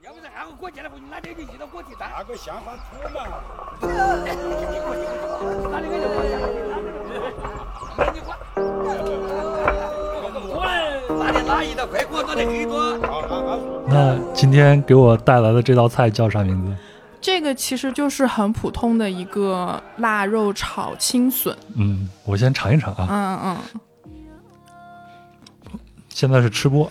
要不是俺们过节就遇到过节单？那个嘛。过那今天给我带来的这道菜叫啥名字？这个其实就是很普通的一个腊肉炒青笋。嗯，我先尝一尝啊。嗯嗯，现在是吃播，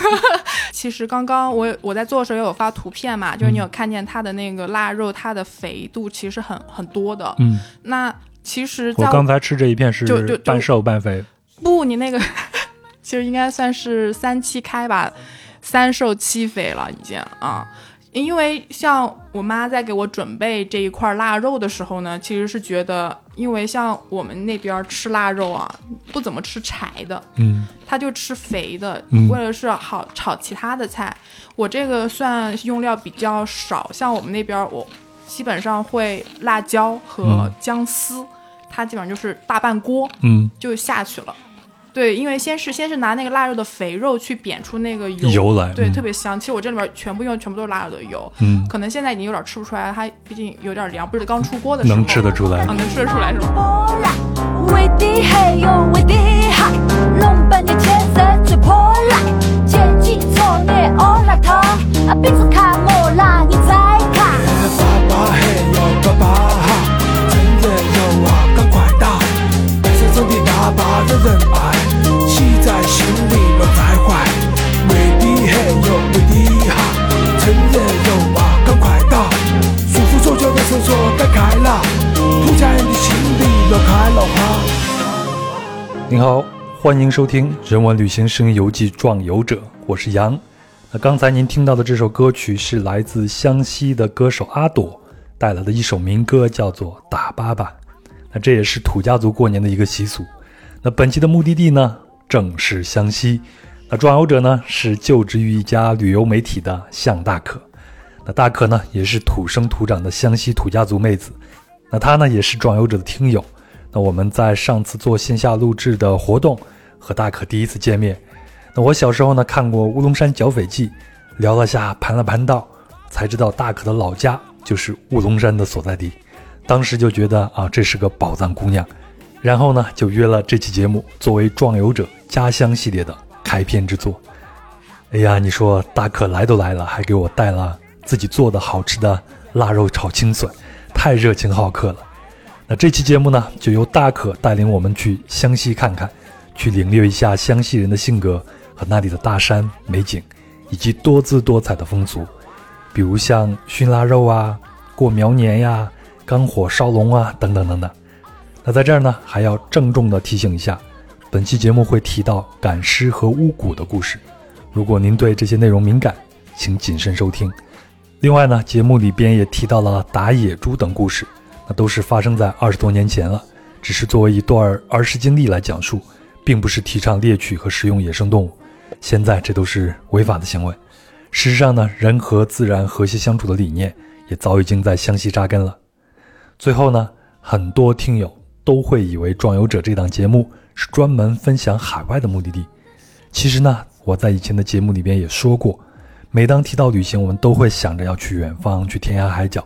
其实刚刚我我在做的时候也有发图片嘛，就是你有看见它的那个腊肉，它的肥度其实很很多的。嗯，那其实在我刚才吃这一片是就就就半瘦半肥，不，你那个 其实应该算是三七开吧，三瘦七肥了已经啊。因为像我妈在给我准备这一块腊肉的时候呢，其实是觉得，因为像我们那边吃腊肉啊，不怎么吃柴的，嗯他就吃肥的嗯，为了是好炒其他的菜。我这个算用料比较少，像我们那边我基本上会辣椒和嗯姜丝，它基本上就是大半锅，嗯，就下去了。对，因为先是先是拿那个腊肉的肥肉去煸出那个油，油来嗯特别香。其实我这里面全部用全部都是腊肉的油，嗯，可能现在已经有点吃不出来，它毕竟有点凉，不是刚出锅的时候。能吃得出来啊，。能吃得出来是吧？大把的仁爱，记在心里乱徘徊。为的嘿哟，为的哈，真的有啊，赶快打！舒服左脚的厕所该开了，土家人的心里乱开了花。您好，欢迎收听《人文旅行声音游记·壮游者》，我是杨。那刚才您听到的这首歌曲是来自湘西的歌手阿朵带来的一首民歌，叫做《打粑粑》。那这也是土家族过年的一个习俗。那本期的目的地呢，正是湘西。那壮游者呢，是就职于一家旅游媒体的向大可。那大可呢，也是土生土长的湘西土家族妹子。那她呢，也是壮游者的听友。那我们在上次做线下录制的活动和大可第一次见面。那我小时候呢看过《乌龙山剿匪记》，聊了下盘了盘道，才知道大可的老家就是乌龙山的所在地。当时就觉得啊，这是个宝藏姑娘。然后呢，就约了这期节目作为壮游者家乡系列的开篇之作。哎呀，你说大可来都来了，还给我带了自己做的好吃的腊肉炒青笋，太热情好客了。那这期节目呢，就由大可带领我们去湘西看看，去领略一下湘西人的性格和那里的大山美景，以及多姿多彩的风俗，比如像熏腊肉啊、过苗年呀、干火烧龙啊等等等等。那在这儿呢，还要郑重地提醒一下，本期节目会提到赶尸和巫蛊的故事，如果您对这些内容敏感，请谨慎收听。另外呢，节目里边也提到了打野猪等故事。那都是发生在二十多年前了，只是作为一段儿时经历来讲述，并不是提倡猎取和食用野生动物。现在这都是违法的行为。事实上呢，人和自然和谐相处的理念也早已经在湘西扎根了。最后呢，很多听友都会以为《壮游者》这档节目是专门分享海外的目的地。其实呢，我在以前的节目里边也说过，每当提到旅行，我们都会想着要去远方，去天涯海角。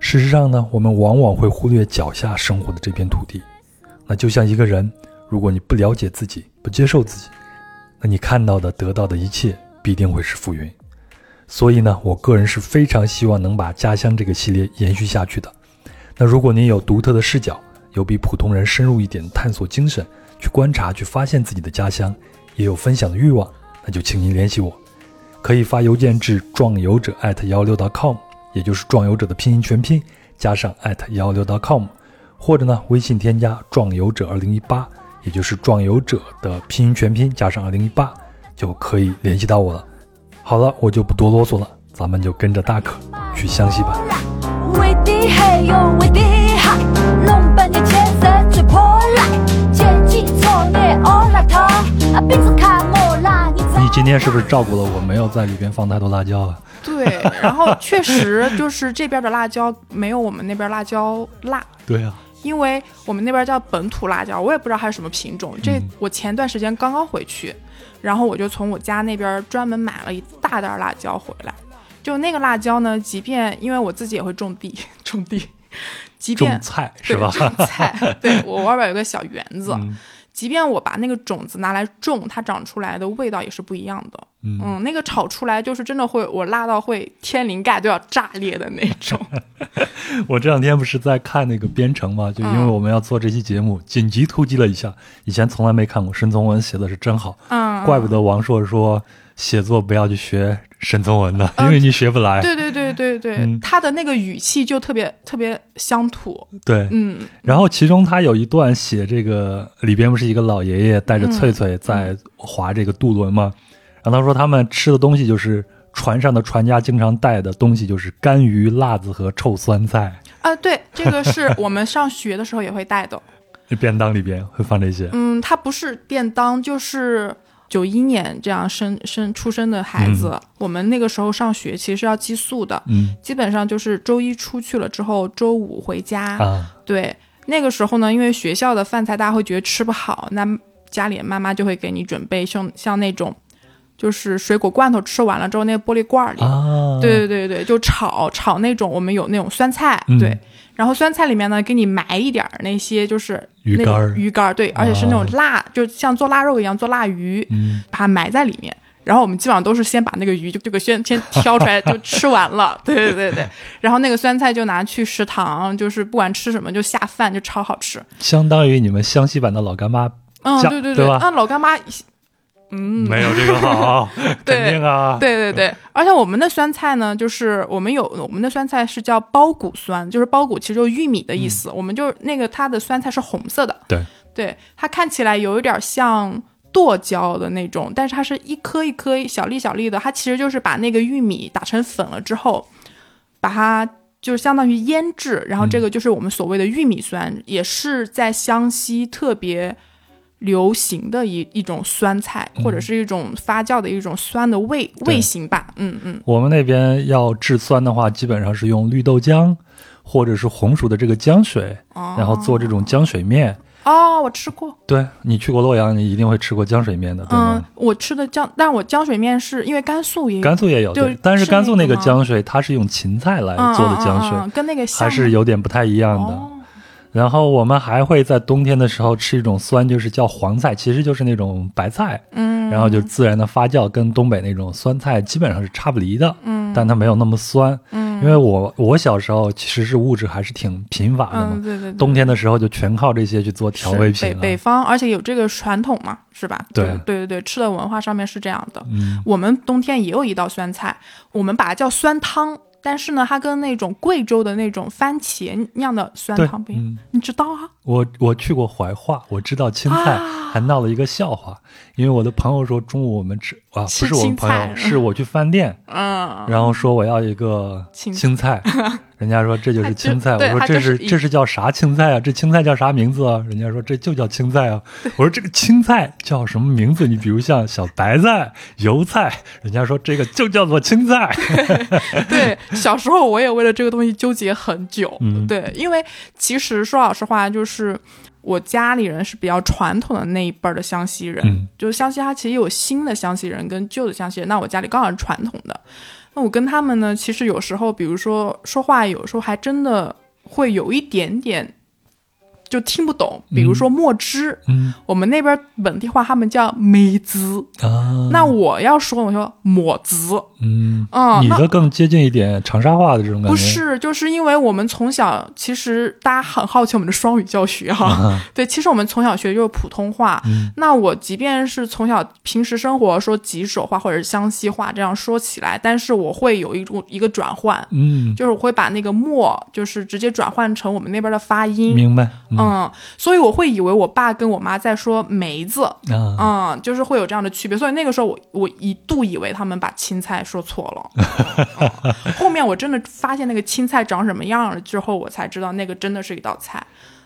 事实上呢，我们往往会忽略脚下生活的这片土地。那就像一个人，如果你不了解自己，不接受自己，那你看到的、得到的一切必定会是浮云。所以呢，我个人是非常希望能把家乡这个系列延续下去的。那如果您有独特的视角，有比普通人深入一点探索精神，去观察、去发现自己的家乡，也有分享的欲望，那就请您联系我，可以发邮件至壮游者艾特幺六 .com。也就是壮游者的拼音全拼加上艾特幺六 .com，或者呢微信添加壮游者二零一八，也就是壮游者的拼音全拼加上二零一八，就可以联系到我了。好了，我就不多啰嗦了，咱们就跟着大可去湘西吧。最破烂，前进错的欧拉头，啊，鼻子看我啦，你今天是不是照顾了我，没有在里边放太多辣椒啊？对，然后确实就是这边的辣椒没有我们那边辣椒辣，对啊，因为我们那边叫本土辣椒，我也不知道它是什么品种。这嗯我前段时间刚刚回去，然后我就从我家那边专门买了一大袋辣椒回来。就那个辣椒呢，即便因为我自己也会种地，种地，即便种菜是吧？种菜，对我外边有个小园子，嗯即便我把那个种子拿来种，它长出来的味道也是不一样的。嗯那个炒出来就是真的会，我辣到会天灵盖都要炸裂的那种。我这两天不是在看那个编程嘛，就因为嗯我们要做这期节目，紧急突击了一下，以前从来没看过沈从文写的是真好，嗯，怪不得王朔说写作不要去学沈从文的，嗯因为你学不来。对对对对对，嗯他的那个语气就特别特别乡土。对嗯然后其中他有一段写这个里边不是一个老爷爷带着翠翠在划这个渡轮吗？然后他说他们吃的东西就是船上的船家经常带的东西就是干鱼、辣子和臭酸菜，啊，对，这个是我们上学的时候也会带的。便当里边会放这些。嗯，它不是便当，就是九一年这样生生出生的孩子，我们那个时候上学其实是要寄宿的，嗯。基本上就是周一出去了之后，周五回家。啊，对，那个时候呢，因为学校的饭菜大家会觉得吃不好，那家里妈妈就会给你准备像像那种，就是水果罐头吃完了之后，那个玻璃罐里，啊，对对对对，就炒炒那种，我们有那种酸菜，嗯。对，然后酸菜里面呢，给你埋一点儿那些就是鱼干儿鱼干儿，对，而且是那种辣，就像做腊肉一样做腊鱼，嗯把它埋在里面。然后我们基本上都是先把那个鱼就这个先 先挑出来就吃完了，对对对对。然后那个酸菜就拿去食堂，就是不管吃什么就下饭，就超好吃。相当于你们湘西版的老干妈，嗯，酱对对对吧啊，老干妈，嗯，没有这个好，对肯定啊，对对对，而且我们的酸菜呢，就是我们有我们的酸菜是叫包谷酸，就是包谷其实就是玉米的意思。我们就那个它的酸菜是红色的，对。对，它看起来有一点像剁椒的那种，但是它是一颗一颗小粒小粒的，它其实就是把那个玉米打成粉了之后，把它。就是相当于腌制，然后这个就是我们所谓的玉米酸，也是在湘西特别流行的一一种酸菜，或者是一种发酵的一种酸的味味型吧。嗯嗯，我们那边要制酸的话，基本上是用绿豆浆或者是红薯的这个浆水，然后做这种浆水面。哦，我吃过。对你去过洛阳，你一定会吃过浆水面的，对嗯吗？，我吃的浆，但我浆水面是因为甘肃也有甘肃也有，对，但是是甘肃那个浆水它是用芹菜来嗯做的浆水，嗯嗯嗯跟那个还是有点不太一样的。哦然后我们还会在冬天的时候吃一种酸，就是叫黄菜，其实就是那种白菜，嗯，然后就自然的发酵，跟东北那种酸菜基本上是差不离的，嗯，但它没有那么酸。嗯，因为我我小时候其实是物质还是挺贫乏的嘛，嗯，对对对，冬天的时候就全靠这些去做调味品了。北北方，而且有这个传统嘛，是吧？对对对对，吃的文化上面是这样的。嗯，我们冬天也有一道酸菜，我们把它叫酸汤，但是呢，它跟那种贵州的那种番茄酿的酸汤不一样。嗯你知道啊？我我去过怀化，我知道青菜，啊还闹了一个笑话，因为我的朋友说中午我们吃啊，不是我们朋友，是我去饭店，嗯，然后说我要一个青青菜，人家说这就是青菜，我说这是这是叫啥青菜啊？这青菜叫啥名字啊？人家说这就叫青菜啊。我说这个青菜叫什么名字？你比如像小白菜、油菜，人家说这个就叫做青菜。对，小时候我也为了这个东西纠结很久。嗯对，因为其实说老实话，就是我家里人是比较传统的那一辈儿的湘西人，嗯就是湘西它其实有新的湘西人跟旧的湘西人，那我家里刚好是传统的，那我跟他们呢，其实有时候，比如说说话，有时候还真的会有一点点。就听不懂，比如说墨汁，嗯。我们那边本地话他们叫梅子，啊，那我要说我说抹子，嗯，嗯，那你的更接近一点长沙话的这种感觉。不是，就是因为我们从小，其实大家很好奇我们的双语教学哈、啊，对，其实我们从小学就是普通话。嗯。那我即便是从小平时生活说吉首话或者是湘西话这样说起来，但是我会有一种一个转换，嗯，就是我会把那个墨就是直接转换成我们那边的发音。明白。嗯嗯，所以我会以为我爸跟我妈在说梅子，啊，嗯，就是会有这样的区别，所以那个时候我我一度以为他们把青菜说错了。嗯后面我真的发现那个青菜长什么样了之后，我才知道那个真的是一道菜。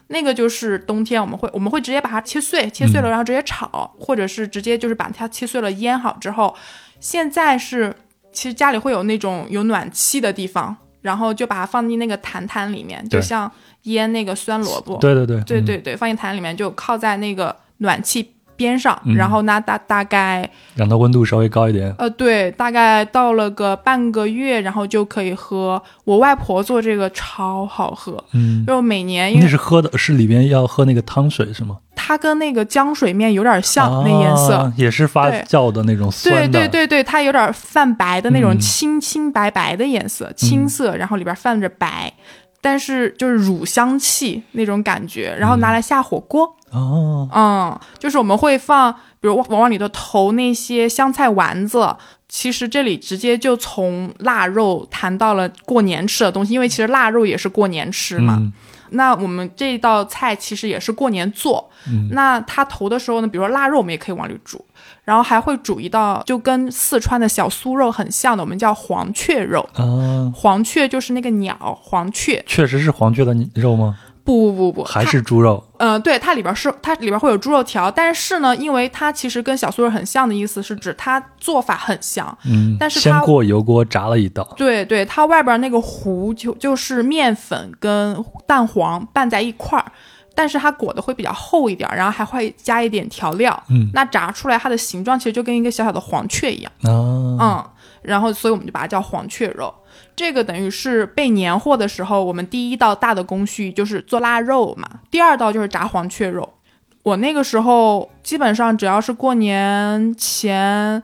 那个就是冬天我们会我们会直接把它切碎，切碎了然后直接炒，或者是直接就是把它切碎了腌好之后。现在是其实家里会有那种有暖气的地方，然后就把它放进那个坛坛里面，就像腌那个酸萝卜。对对对，嗯对对对，放进坛里面就靠在那个暖气边上，嗯然后呢大大概让它温度稍微高一点。呃对，大概到了个半个月，然后就可以喝。我外婆做这个超好喝，嗯，就每年因为那是喝的，是里边要喝那个汤水是吗？它跟那个浆水面有点像，那颜色。啊也是发酵的那种酸对的。对对对，它有点泛白的那种嗯青青白白的颜色，青色，然后里边泛着白，但是就是乳香气那种感觉，然后拿来下火锅，哦，嗯，就是我们会放，比如往往里头投那些香菜丸子。其实这里直接就从腊肉谈到了过年吃的东西，因为其实腊肉也是过年吃嘛。嗯那我们这道菜其实也是过年做。嗯那它投的时候呢，比如说腊肉，我们也可以往里煮，然后还会煮一道就跟四川的小酥肉很像的，我们叫黄雀肉。啊，黄雀就是那个鸟，黄雀。确实是黄雀的肉吗？不不不不，还是猪肉？呃，对，它里边是它里边会有猪肉条，但是呢，因为它其实跟小酥肉很像的意思是指它做法很像，嗯，但是它先过油锅炸了一道。对对，它外边那个糊就就是面粉跟蛋黄拌在一块儿，但是它裹的会比较厚一点，然后还会加一点调料。嗯那炸出来它的形状其实就跟一个小小的黄雀一样。啊，嗯，然后所以我们就把它叫黄雀肉。这个等于是备年货的时候，我们第一道大的工序就是做腊肉嘛，第二道就是炸黄雀肉。我那个时候基本上只要是过年前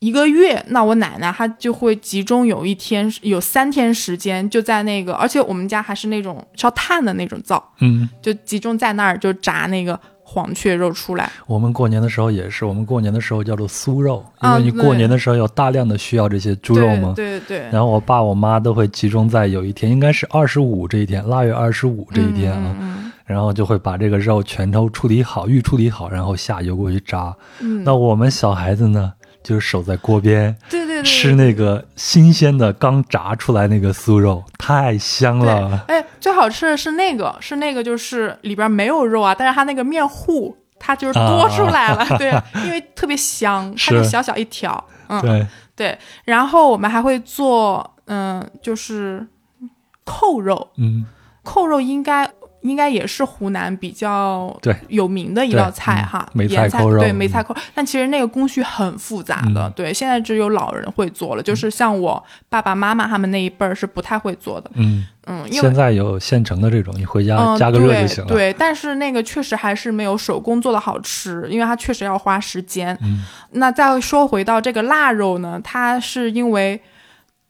一个月，那我奶奶她就会集中有一天有三天时间就在那个，而且我们家还是那种烧炭的那种灶，嗯，就集中在那儿就炸那个黄雀肉出来。我们过年的时候也是，我们过年的时候叫做酥肉，因啊为你过年的时候有大量的需要这些猪肉嘛。对对对。然后我爸我妈都会集中在有一天，应该是二十五这一天，腊月二十五这一天啊，嗯嗯然后就会把这个肉全都处理好，预处理好，然后下油锅去炸。嗯，那我们小孩子呢，就是守在锅边对对对，吃那个新鲜的刚炸出来那个酥肉，太香了。哎，最好吃的是那个，是那个就是里边没有肉啊，但是它那个面糊它就是多出来了，对，因为特别香，它就是小小一条，嗯，对，对。然后我们还会做，嗯，就是扣肉，嗯，扣肉应该。应该也是湖南比较对有名的一道菜嗯哈，梅菜扣肉对嗯梅菜扣，但其实那个工序很复杂的，嗯对，现在只有老人会做了，就是像我爸爸妈妈他们那一辈儿是不太会做的，嗯，嗯，因为现在有现成的这种，你回家嗯，加个热就行了。对。对，但是那个确实还是没有手工做的好吃，因为它确实要花时间。嗯那再说回到这个腊肉呢，它是因为，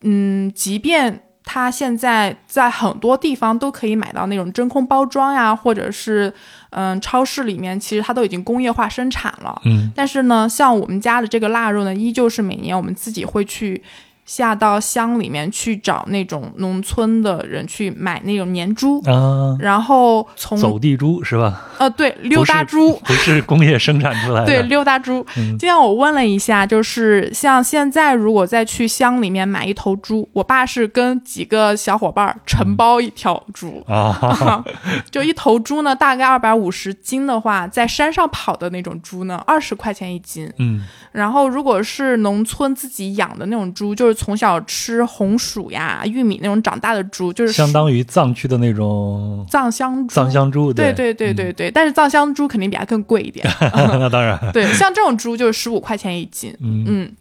嗯，即便它现在在很多地方都可以买到那种真空包装呀，或者是嗯超市里面，其实它都已经工业化生产了。嗯但是呢，像我们家的这个腊肉呢，依旧是每年我们自己会去下到乡里面去找那种农村的人去买那种年猪，啊，然后从走地猪是吧？呃对溜达猪，不是工业生产出来的。对溜达猪。嗯今天我问了一下，就是像现在如果再去乡里面买一头猪，我爸是跟几个小伙伴儿承包一条猪。啊，就一头猪呢，大概二百五十斤的话，在山上跑的那种猪呢，二十块钱一斤。嗯然后如果是农村自己养的那种猪，就是从小吃红薯呀、玉米那种长大的猪，就是相当于藏区的那种藏香猪。藏香猪。对对对对对对，但是藏香猪肯定比它更贵一点。嗯那当然。对，像这种猪就是十五块钱一斤。嗯嗯，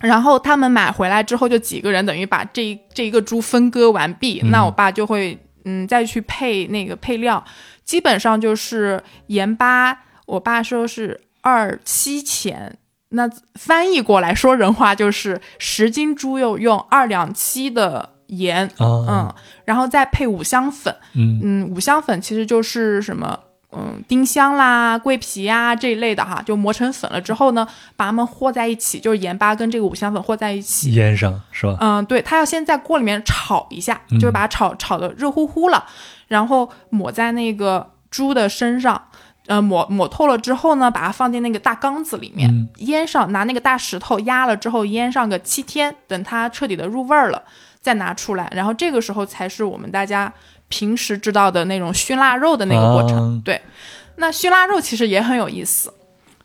然后他们买回来之后，就几个人等于把这一这一个猪分割完毕，嗯那我爸就会嗯再去配那个配料，基本上就是盐巴，我爸说是二七钱。那翻译过来说人话就是十斤猪肉用二两七的盐，啊嗯，然后再配五香粉，嗯嗯，五香粉其实就是什么，嗯，丁香啦、桂皮呀、这一类的哈，就磨成粉了之后呢，把它们和在一起，就是盐巴跟这个五香粉和在一起。腌上是吧？嗯，对，它要先在锅里面炒一下，嗯就是把它炒炒的热乎乎了，然后抹在那个猪的身上。呃，抹抹透了之后呢，把它放进那个大缸子里面，嗯。腌上，拿那个大石头压了之后腌上个七天，等它彻底的入味儿了，再拿出来，然后这个时候才是我们大家平时知道的那种熏腊肉的那个过程。啊。对，那熏腊肉其实也很有意思，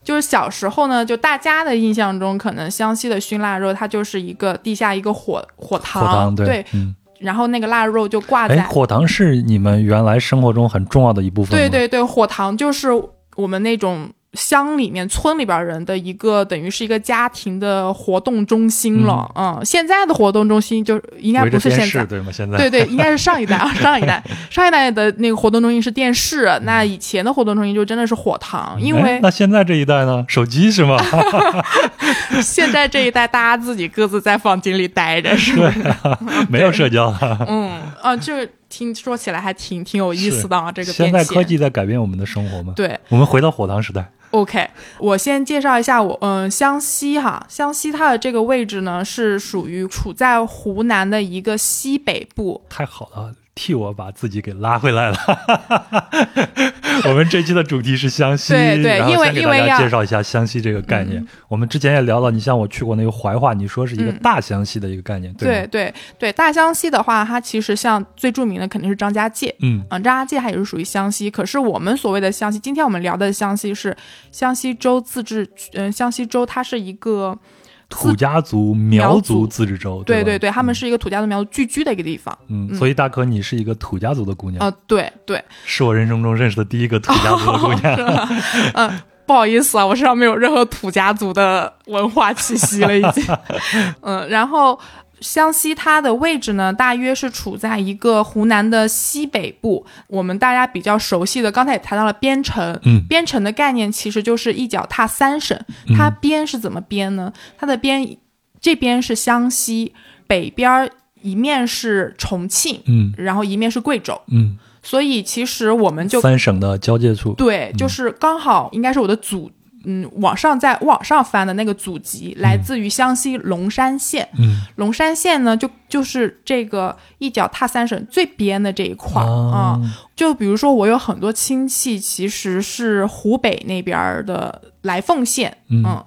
就是小时候呢，就大家的印象中，可能湘西的熏腊肉它就是一个地下一个火火塘，对，嗯，然后那个腊肉就挂在哎，火塘是你们原来生活中很重要的一部分吗？对对对，火塘就是我们那种乡里面、村里边人的一个，等于是一个家庭的活动中心了。嗯，现在的活动中心就应该不是现在。视对吗？现在对对，应该是上一代啊，上一代，上一代的那个活动中心是电视，那以前的活动中心就真的是火塘，因哎为那现在这一代呢？手机是吗？现在这一代大家自己各自在房间里待着，是吧？没有社交了。嗯啊，这听说起来还挺挺有意思的啊，这个现在科技在改变我们的生活吗？对。我们回到火塘时代。OK，我先介绍一下我，嗯、湘西哈，湘西它的这个位置呢是属于处在湖南的一个西北部，太好了，替我把自己给拉回来了。我们这期的主题是湘西，对对因为给大家因为要介绍一下湘西这个概念。我们之前也聊了，你像我去过那个怀化，你说是一个嗯大湘西的一个概念，对？对对，大湘西的话，它其实像最著名的肯定是张家界，嗯嗯，张家界它也是属于湘西，可是我们所谓的湘西，今天我们聊的湘西是湘西州自治，嗯、湘西州它是一个土家族苗苗族。族自治州，对对对，他们是一个土家族苗族聚居的一个地方。嗯，所以大可你是一个土家族的姑娘，啊，对对，是我人生中认识的第一个土家族的姑娘。嗯，不好意思啊，我身上没有任何土家族的文化气息了，已经。嗯，然后湘西它的位置呢，大约是处在一个湖南的西北部。我们大家比较熟悉的，刚才也谈到了边城。嗯边城的概念其实就是一脚踏三省。它边是怎么边呢？它的边这边是湘西，北边儿一面是重庆，嗯然后一面是贵州。嗯，所以其实我们就三省的交界处。对，就是刚好应该是我的祖，嗯，往上在往上翻的那个祖籍来自于湘西龙山县。嗯龙山县呢，就就是这个一脚踏三省最边的这一块儿啊、啊，就比如说，我有很多亲戚其实是湖北那边儿的来凤县，嗯嗯。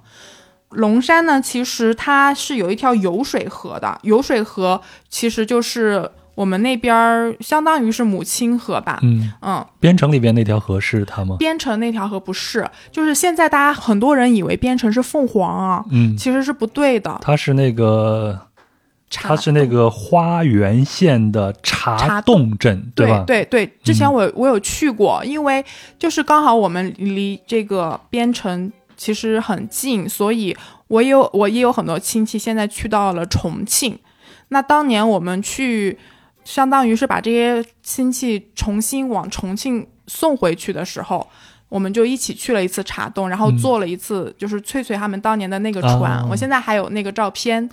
龙山呢，其实它是有一条酉水河的，酉水河其实就是我们那边儿相当于是母亲河吧，嗯，嗯，边城里边那条河是它吗？边城那条河不是，就是现在大家很多人以为边城是凤凰啊，嗯，其实是不对的。它是那个，它是那个花园县的茶茶洞镇，对吧？对对，之前我、我有去过，因为就是刚好我们离这个边城其实很近，所以我有我也有很多亲戚现在去到了重庆。那当年我们去，相当于是把这些亲戚重新往重庆送回去的时候。我们就一起去了一次茶洞，然后坐了一次，就是翠翠他们当年的那个船，哦我现在还有那个照片，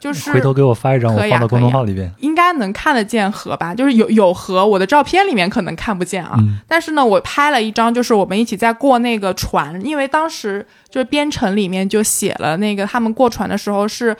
就是回头给我发一张，我放到公众号里边。应该能看得见河吧？就是有有河，我的照片里面可能看不见啊。嗯但是呢，我拍了一张，就是我们一起在过那个船，因为当时就是编程里面就写了那个他们过船的时候是。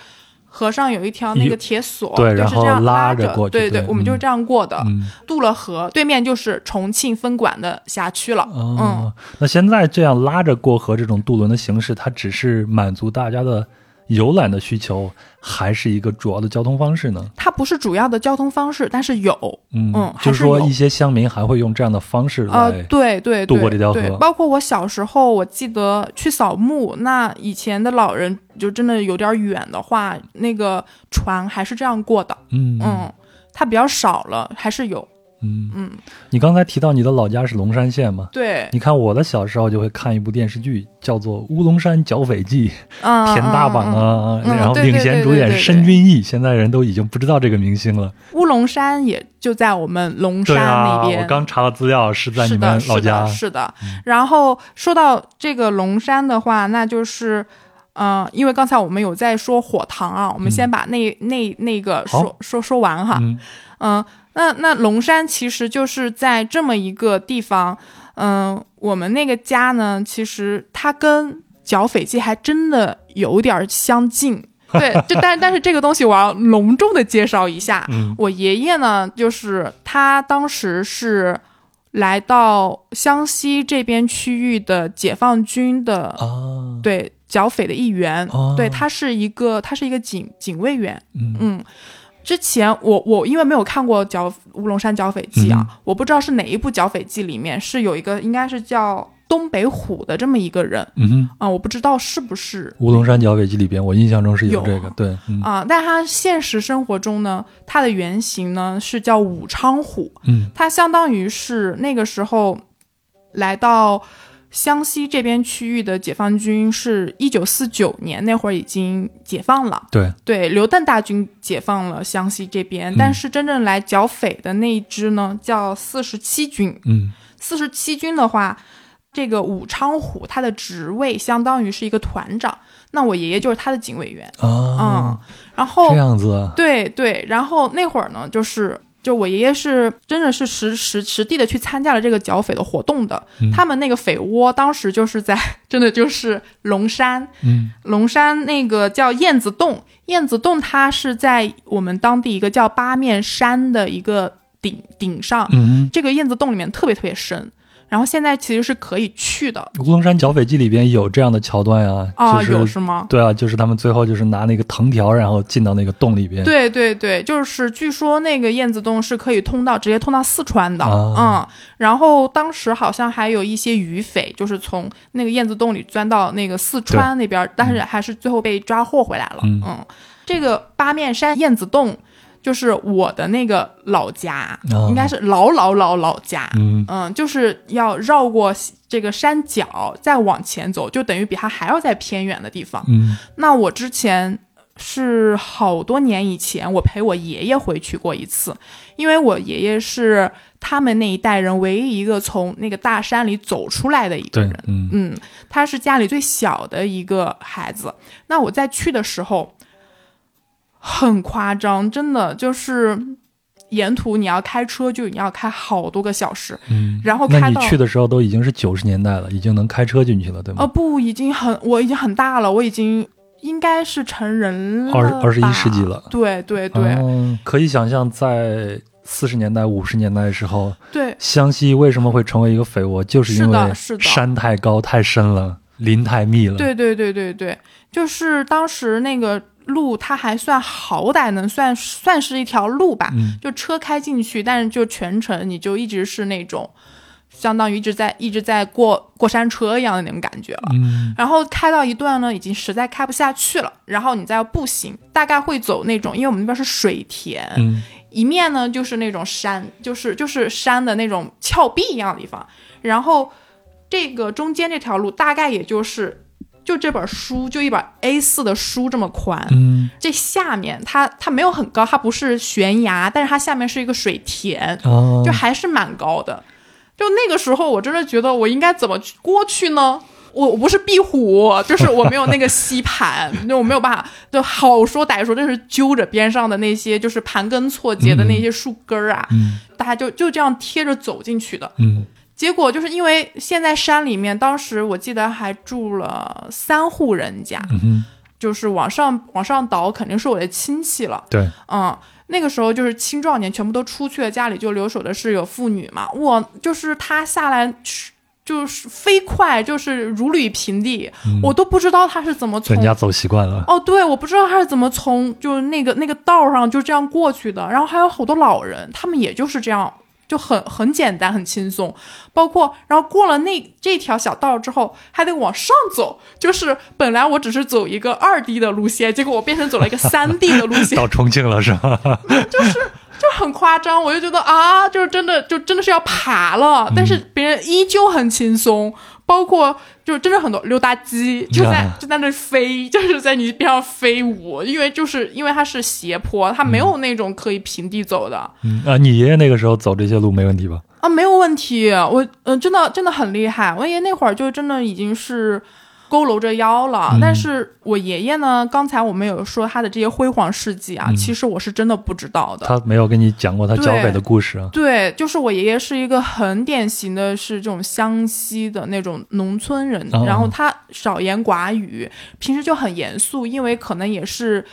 河上有一条那个铁索，对然后就是这样拉着着过去对对我们就是嗯这样过的。嗯，渡了河，对面就是重庆分管的辖区了。嗯，哦，那现在这样拉着过河这种渡轮的形式，它只是满足大家的游览的需求，还是一个主要的交通方式呢？它不是主要的交通方式，但是有。嗯嗯就是说一些乡民还会用这样的方式呃，，对对渡对，过这条河对包括我小时候，我记得去扫墓，那以前的老人就真的有点远的话，那个船还是这样过的。嗯嗯，它比较少了，还是有。嗯嗯，你刚才提到你的老家是龙山县嘛？对，你看我的小时候就会看一部电视剧，叫做《乌龙山剿匪记》，嗯，田大榜啊，然后领衔主演申军义，现在人都已经不知道这个明星了。乌龙山也就在我们龙山那边。我刚查了资料，是在你们老家。嗯是的。然后说到这个龙山的话，那就是。嗯、因为刚才我们有在说火塘啊，我们先把那、那那个好说说说完哈。嗯嗯，那那龙山其实就是在这么一个地方，嗯，我们那个家呢，其实它跟剿匪记还真的有点儿相近。对，就但但是这个东西我要隆重的介绍一下，嗯。我爷爷呢，就是他当时是来到湘西这边区域的解放军的、啊，对剿匪的一员，哦。对他是一个他是一个警警卫员，嗯。嗯，之前我我因为没有看过剿乌龙山剿匪记啊，嗯。我不知道是哪一部剿匪记里面是有一个应该是叫东北虎的这么一个人嗯哼，啊、我不知道是不是乌龙山剿匪记里边，我印象中是有有这个，对，嗯。啊、但他现实生活中呢，他的原型呢是叫武昌虎，嗯。他相当于是那个时候来到湘西这边区域的解放军是一九四九年那会儿已经解放了，对，对，刘邓大军解放了湘西这边，但是真正来剿匪的那一支呢，叫四十七军。嗯。四十七军的话，这个武昌虎他的职位相当于是一个团长，那我爷爷就是他的警卫员，嗯啊，，然后这样子啊，对对，然后那会儿呢，就是就我爷爷是真的是实实实地的去参加了这个剿匪的活动的。嗯。他们那个匪窝当时就是在 真的就是龙山，嗯。龙山那个叫燕子洞，燕子洞它是在我们当地一个叫八面山的一个顶顶上，嗯，这个燕子洞里面特别特别深。然后现在其实是可以去的。乌龙山剿匪记里边有这样的桥段啊，啊，就是有是吗？对啊，就是他们最后就是拿那个藤条，然后进到那个洞里边。，对对对，就是据说那个燕子洞是可以通到直接通到四川的，啊。嗯，然后当时好像还有一些余匪，就是从那个燕子洞里钻到那个四川那边，但是还是最后被抓获回来了，嗯。嗯，这个八面山燕子洞就是我的那个老家，哦应该是老老老老家，嗯嗯，就是要绕过这个山脚再往前走，就等于比它还要再偏远的地方。嗯那我之前是好多年以前，我陪我爷爷回去过一次，因为我爷爷是他们那一代人唯一一个从那个大山里走出来的一个人。，嗯嗯，他是家里最小的一个孩子。那我在去的时候，很夸张，真的就是沿途你要开车就你要开好多个小时，嗯。然后那你开到去的时候都已经是九十年代了，已经能开车进去了，对吗？呃不，已经很我已经很大了，我已经应该是成人了，二二十一世纪了。对对对、哦可以想象在四十年代、五十年代的时候，对，湘西为什么会成为一个匪窝，就是因为山太高、太深了，林太密了。，对对对对对，就是当时那个路，它还算好歹能算算是一条路吧，嗯。就车开进去，但是就全程你就一直是那种，相当于一直在一直在过过山车一样的那种感觉了。嗯。然后开到一段呢，已经实在开不下去了，然后你再要步行，大概会走那种，因为我们那边是水田，嗯。一面呢就是那种山，就是就是山的那种峭壁一样的地方，然后这个中间这条路大概也就是就这本书就一本 A 4的书这么宽，嗯这下面它它没有很高，它不是悬崖，但是它下面是一个水田，哦就还是蛮高的。就那个时候，我真的觉得我应该怎么去过去呢？我我不是壁虎，就是我没有那个吸盘，就我没有办法，就好说歹说，真是揪着边上的那些就是盘根错节的那些树根儿啊，嗯大家就就这样贴着走进去的。嗯结果就是因为现在山里面，当时我记得还住了三户人家，嗯，就是往上往上倒，肯定是我的亲戚了。对，嗯，那个时候就是青壮年全部都出去了，家里就留守的是有妇女嘛。我就是他下来就是飞快，就是如履平地，我都不知道他是怎么从人家走习惯了。哦，对，我不知道他是怎么从就是那个那个道上就这样过去的。然后还有好多老人，他们也就是这样，就很很简单，很轻松。包括然后过了那这条小道之后，还得往上走，就是本来我只是走一个二 D 的路线，结果我变成走了一个三 D 的路线，到重庆了是吧？就很夸张。我就觉得啊，就是真的就真的是要爬了，但是别人依旧很轻松。包括就是真的很多溜达鸡就在啊就在那飞，就是在你边上飞舞，因为就是因为它是斜坡，它没有那种可以平地走的、嗯啊，你爷爷那个时候走这些路没问题吧？啊，没有问题。我嗯、呃真的真的很厉害，我爷爷那会儿就真的已经是。佝偻着腰了，嗯但是我爷爷呢？刚才我们有说他的这些辉煌事迹啊，嗯其实我是真的不知道的。他没有跟你讲过他剿匪的故事啊？对，就是我爷爷是一个很典型的是这种湘西的那种农村人，哦然后他少言寡语，平时就很严肃，因为可能也是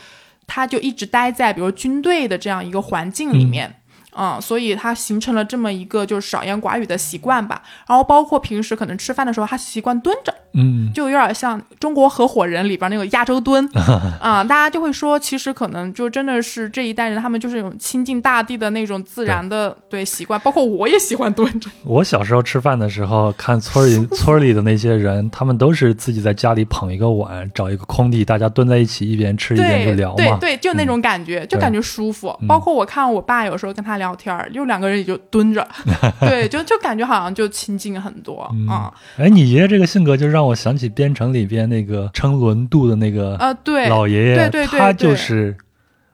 他就一直待在比如军队的这样一个环境里面。嗯，所以他形成了这么一个就是少言寡语的习惯吧。然后包括平时可能吃饭的时候，他习惯蹲着，嗯。就有点像中国合伙人里边那个亚洲蹲。啊，大家就会说，其实可能就真的是这一代人，他们就是有亲近大地的那种自然的对。习惯，包括我也喜欢蹲。着。我小时候吃饭的时候，看村里 村里的那些人，他们都是自己在家里捧一个碗，找一个空地，大家蹲在一起，一边吃一边就聊嘛。对对，就那种感觉，就感觉舒服。嗯。包括我看我爸有时候跟他聊天，就两个人也就蹲着，对，就就感觉好像就亲近很多嗯。啊。哎，你爷爷这个性格就让我想起边城里边那个称轮渡的那个啊，对老爷爷，对对对他就是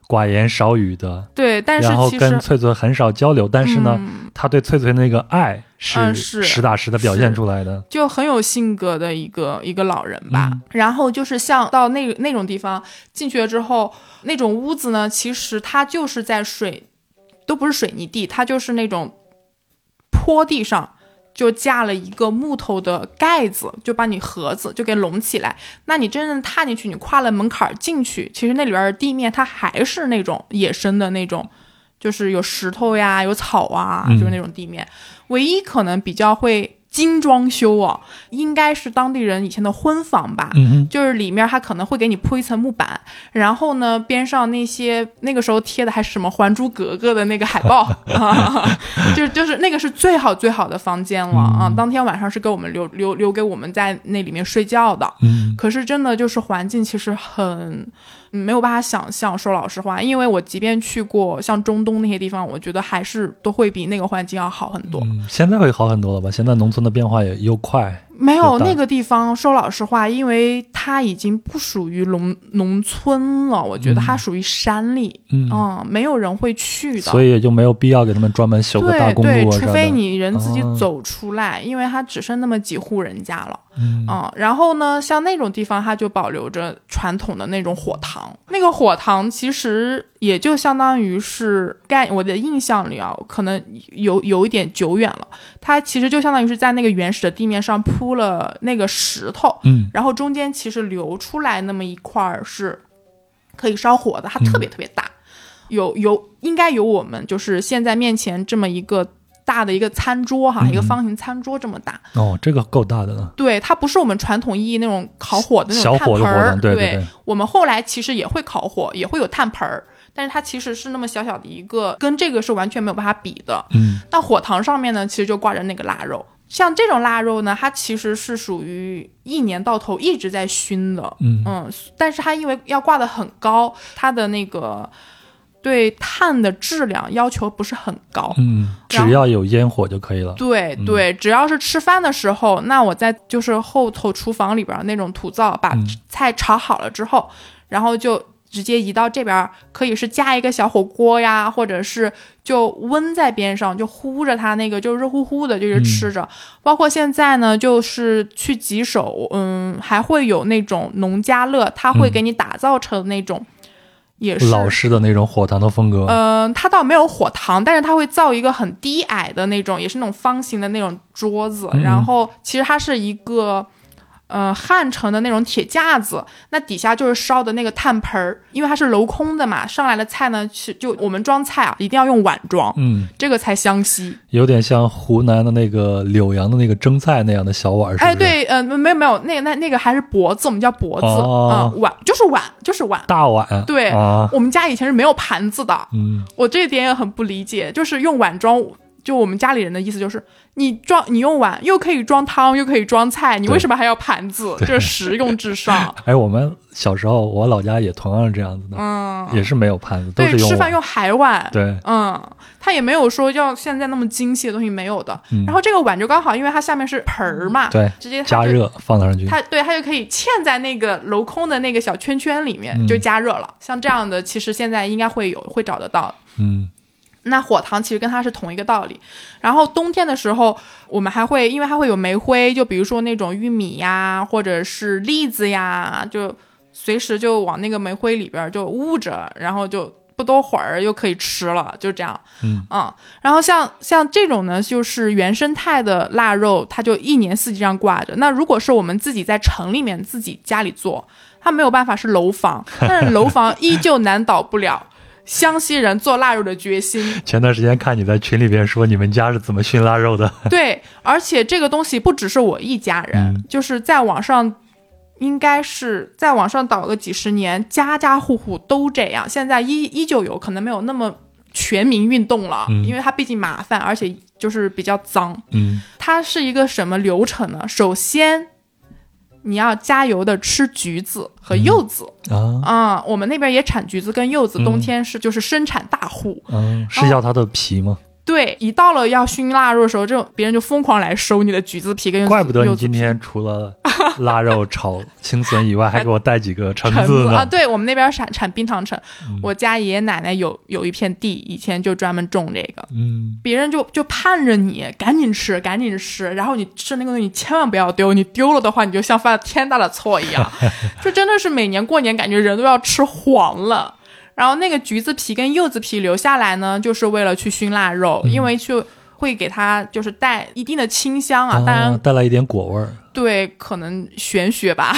寡言少语的，对，但是跟翠翠很少交流，但是呢，嗯他对翠翠那个爱是嗯是实打实的表现出来的。就很有性格的一个一个老人吧。嗯然后就是像到那那种地方进去了之后，那种屋子呢，其实它就是在水，都不是水泥地，它就是那种坡地上。就架了一个木头的盖子，就把你盒子就给拢起来。那你真正踏进去，你跨了门槛儿进去，其实那里边地面它还是那种野生的那种，就是有石头呀，有草啊，嗯就是那种地面。唯一可能比较会精装修啊，应该是当地人以前的婚房吧。嗯，就是里面他可能会给你铺一层木板，然后呢，边上那些那个时候贴的还是什么《还珠格格》的那个海报 啊，就就是那个是最好最好的房间了啊！当天晚上是给我们留留留给我们在那里面睡觉的。嗯可是真的就是环境其实很嗯嗯没有办法想象，说老实话，因为我即便去过像中东那些地方，我觉得还是都会比那个环境要好很多。现在会好很多了吧？现在农村的变化也又快。没有那个地方，说老实话，因为它已经不属于农农村了，我觉得它属于山里，嗯嗯，没有人会去的。所以也就没有必要给他们专门修个大对对，公路啊啥的。除非你人自己哦走出来，因为它只剩那么几户人家了。嗯嗯，然后呢，像那种地方，它就保留着传统的那种火塘。那个火塘其实也就相当于是概我的印象里啊，可能有有一点久远了。它其实就相当于是在那个原始的地面上铺了那个石头，嗯然后中间其实留出来那么一块儿是可以烧火的，它特别特别大，有有应该有我们就是现在面前这么一个大的一个餐桌哈，嗯一个方形餐桌这么大。哦，这个够大的了。对，它不是我们传统意义那种烤火的那种炭盆儿对，我们后来其实也会烤火，也会有炭盆儿，但是它其实是那么小小的一个，跟这个是完全没有办法比的。嗯那火塘上面呢，其实就挂着那个腊肉。像这种腊肉呢，它其实是属于一年到头一直在熏的，嗯嗯，但是它因为要挂的很高，它的那个对碳的质量要求不是很高，嗯，只要有烟火就可以了。嗯对对，只要是吃饭的时候，那我在就是后头厨房里边儿那种土灶，把嗯菜炒好了之后，然后就直接移到这边儿，可以是加一个小火锅呀，或者是就温在边上，就呼着它那个就热乎乎的，就是吃着。包括现在呢，就是去吉首，嗯，还会有那种农家乐，它会嗯给你打造成那种。也是老式的那种火塘的风格。嗯，它倒没有火塘，但是它会造一个很低矮的那种，也是那种方形的那种桌子。嗯然后其实它是一个，呃，焊成的那种铁架子，那底下就是烧的那个炭盆儿，因为它是镂空的嘛，上来的菜呢，是就我们装菜啊，一定要用碗装，嗯，这个才香吸。有点像湖南的那个柳阳的那个蒸菜那样的小碗，是不是？哎，，对，呃，没有没有，那个那那个还是脖子，我们叫脖子，哦嗯，碗就是碗就是碗。大碗。对啊，我们家以前是没有盘子的，嗯我这一点也很不理解，就是用碗装，就我们家里人的意思就是，你装你用碗又可以装汤，又可以装菜，你为什么还要盘子？就是实用至上。哎，我们小时候，我老家也同样是这样子的，嗯，也是没有盘子，都对，是用。吃饭用海碗。对，嗯，它也没有说要现在那么精细的东西没有的。嗯然后这个碗就刚好，因为它下面是盆儿嘛，对直接加热放上去。它对它就可以嵌在那个镂空的那个小圈圈里面，嗯就加热了。像这样的，其实现在应该会有会找得到。嗯那火塘其实跟它是同一个道理。然后冬天的时候，我们还会因为它会有煤灰，就比如说那种玉米呀，或者是栗子呀，就随时就往那个煤灰里边就捂着，然后就不多会儿又可以吃了，就这样。嗯然后像像这种呢，就是原生态的腊肉，它就一年四季这样挂着。那如果是我们自己在城里面自己家里做，它没有办法是楼房，但是楼房依旧难倒不了湘西人做腊肉的决心。前段时间看你在群里边说你们家是怎么熏腊肉的，对，而且这个东西不只是我一家人，嗯就是在网上，应该是在网上倒个几十年，家家户户都这样。现在依依旧有，可能没有那么全民运动了，嗯因为它毕竟麻烦，而且就是比较脏。嗯它是一个什么流程呢？首先，你要加油的吃橘子和柚子啊啊、我们那边也产橘子跟柚子，嗯冬天是就是生产大户。嗯，是要它的皮吗？对，一到了要熏腊肉的时候，这种别人就疯狂来收你的橘子皮跟怪不得你今天除了腊肉炒青笋以外，还给我带几个橙橙子呢。啊，对我们那边产产冰糖橙，嗯我家爷爷奶奶有有一片地，以前就专门种这个，嗯，别人就就盼着你赶紧吃，赶紧吃，然后你吃那个东西千万不要丢，你丢了的话，你就像犯了天大的错一样，就真的是每年过年感觉人都要吃黄了。然后那个橘子皮跟柚子皮留下来呢，就是为了去熏腊肉，嗯因为去会给它就是带一定的清香啊，当然啊，带来一点果味儿，对，可能玄学吧，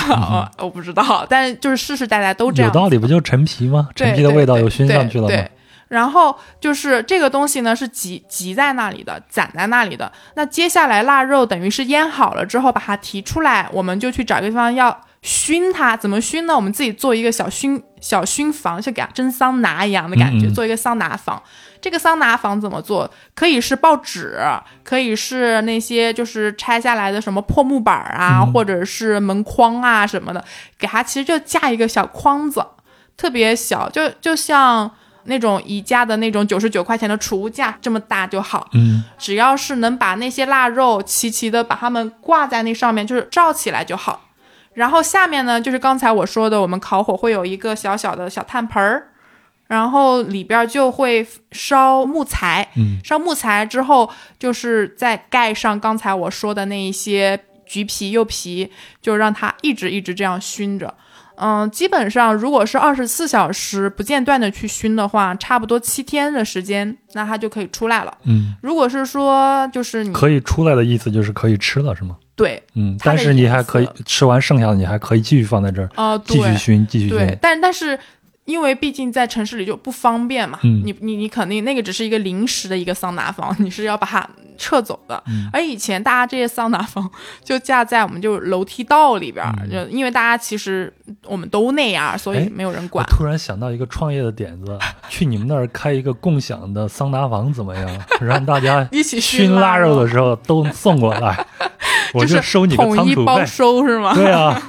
呃 我不知道，但是就是世世代代都这样。有道理，不就是陈皮吗？陈皮的味道又熏上去了对？然后就是这个东西呢是集集在那里的，攒在那里的。那接下来腊肉等于是腌好了之后，把它提出来，我们就去找一个地方要熏它。怎么熏呢？我们自己做一个小熏小熏房，就给它蒸桑拿一样的感觉，嗯嗯做一个桑拿房。这个桑拿房怎么做？可以是报纸，可以是那些就是拆下来的什么破木板啊，嗯或者是门框啊什么的，给它其实就架一个小框子，特别小，就就像那种宜家的那种九十九块钱的储物架这么大就好。嗯只要是能把那些腊肉齐齐的把它们挂在那上面，就是罩起来就好。然后下面呢，就是刚才我说的，我们烤火会有一个小小的小炭盆儿，然后里边就会烧木材，嗯烧木材之后，就是再盖上刚才我说的那一些橘皮、柚皮，就让它一直一直这样熏着。嗯，基本上如果是二十四小时不间断的去熏的话，差不多七天的时间，那它就可以出来了。嗯，如果是说就是你可以出来的意思就是可以吃了，是吗？对，嗯，但是你还可以吃完剩下的，你还可以继续放在这儿，呃，继续熏，继续对熏，。但但是因为毕竟在城市里就不方便嘛，嗯你你你肯定那个只是一个临时的一个桑拿房，你是要把它撤走的。嗯而以前大家这些桑拿房 就架在我们就楼梯道里边就因为大家其实我们都那样，所以没有人管。突然想到一个创业的点子，去你们那儿开一个共享的桑拿房怎么样？让大家一起熏腊腊肉的时候都送过来，我就是收你个统一包。收是吗？对啊，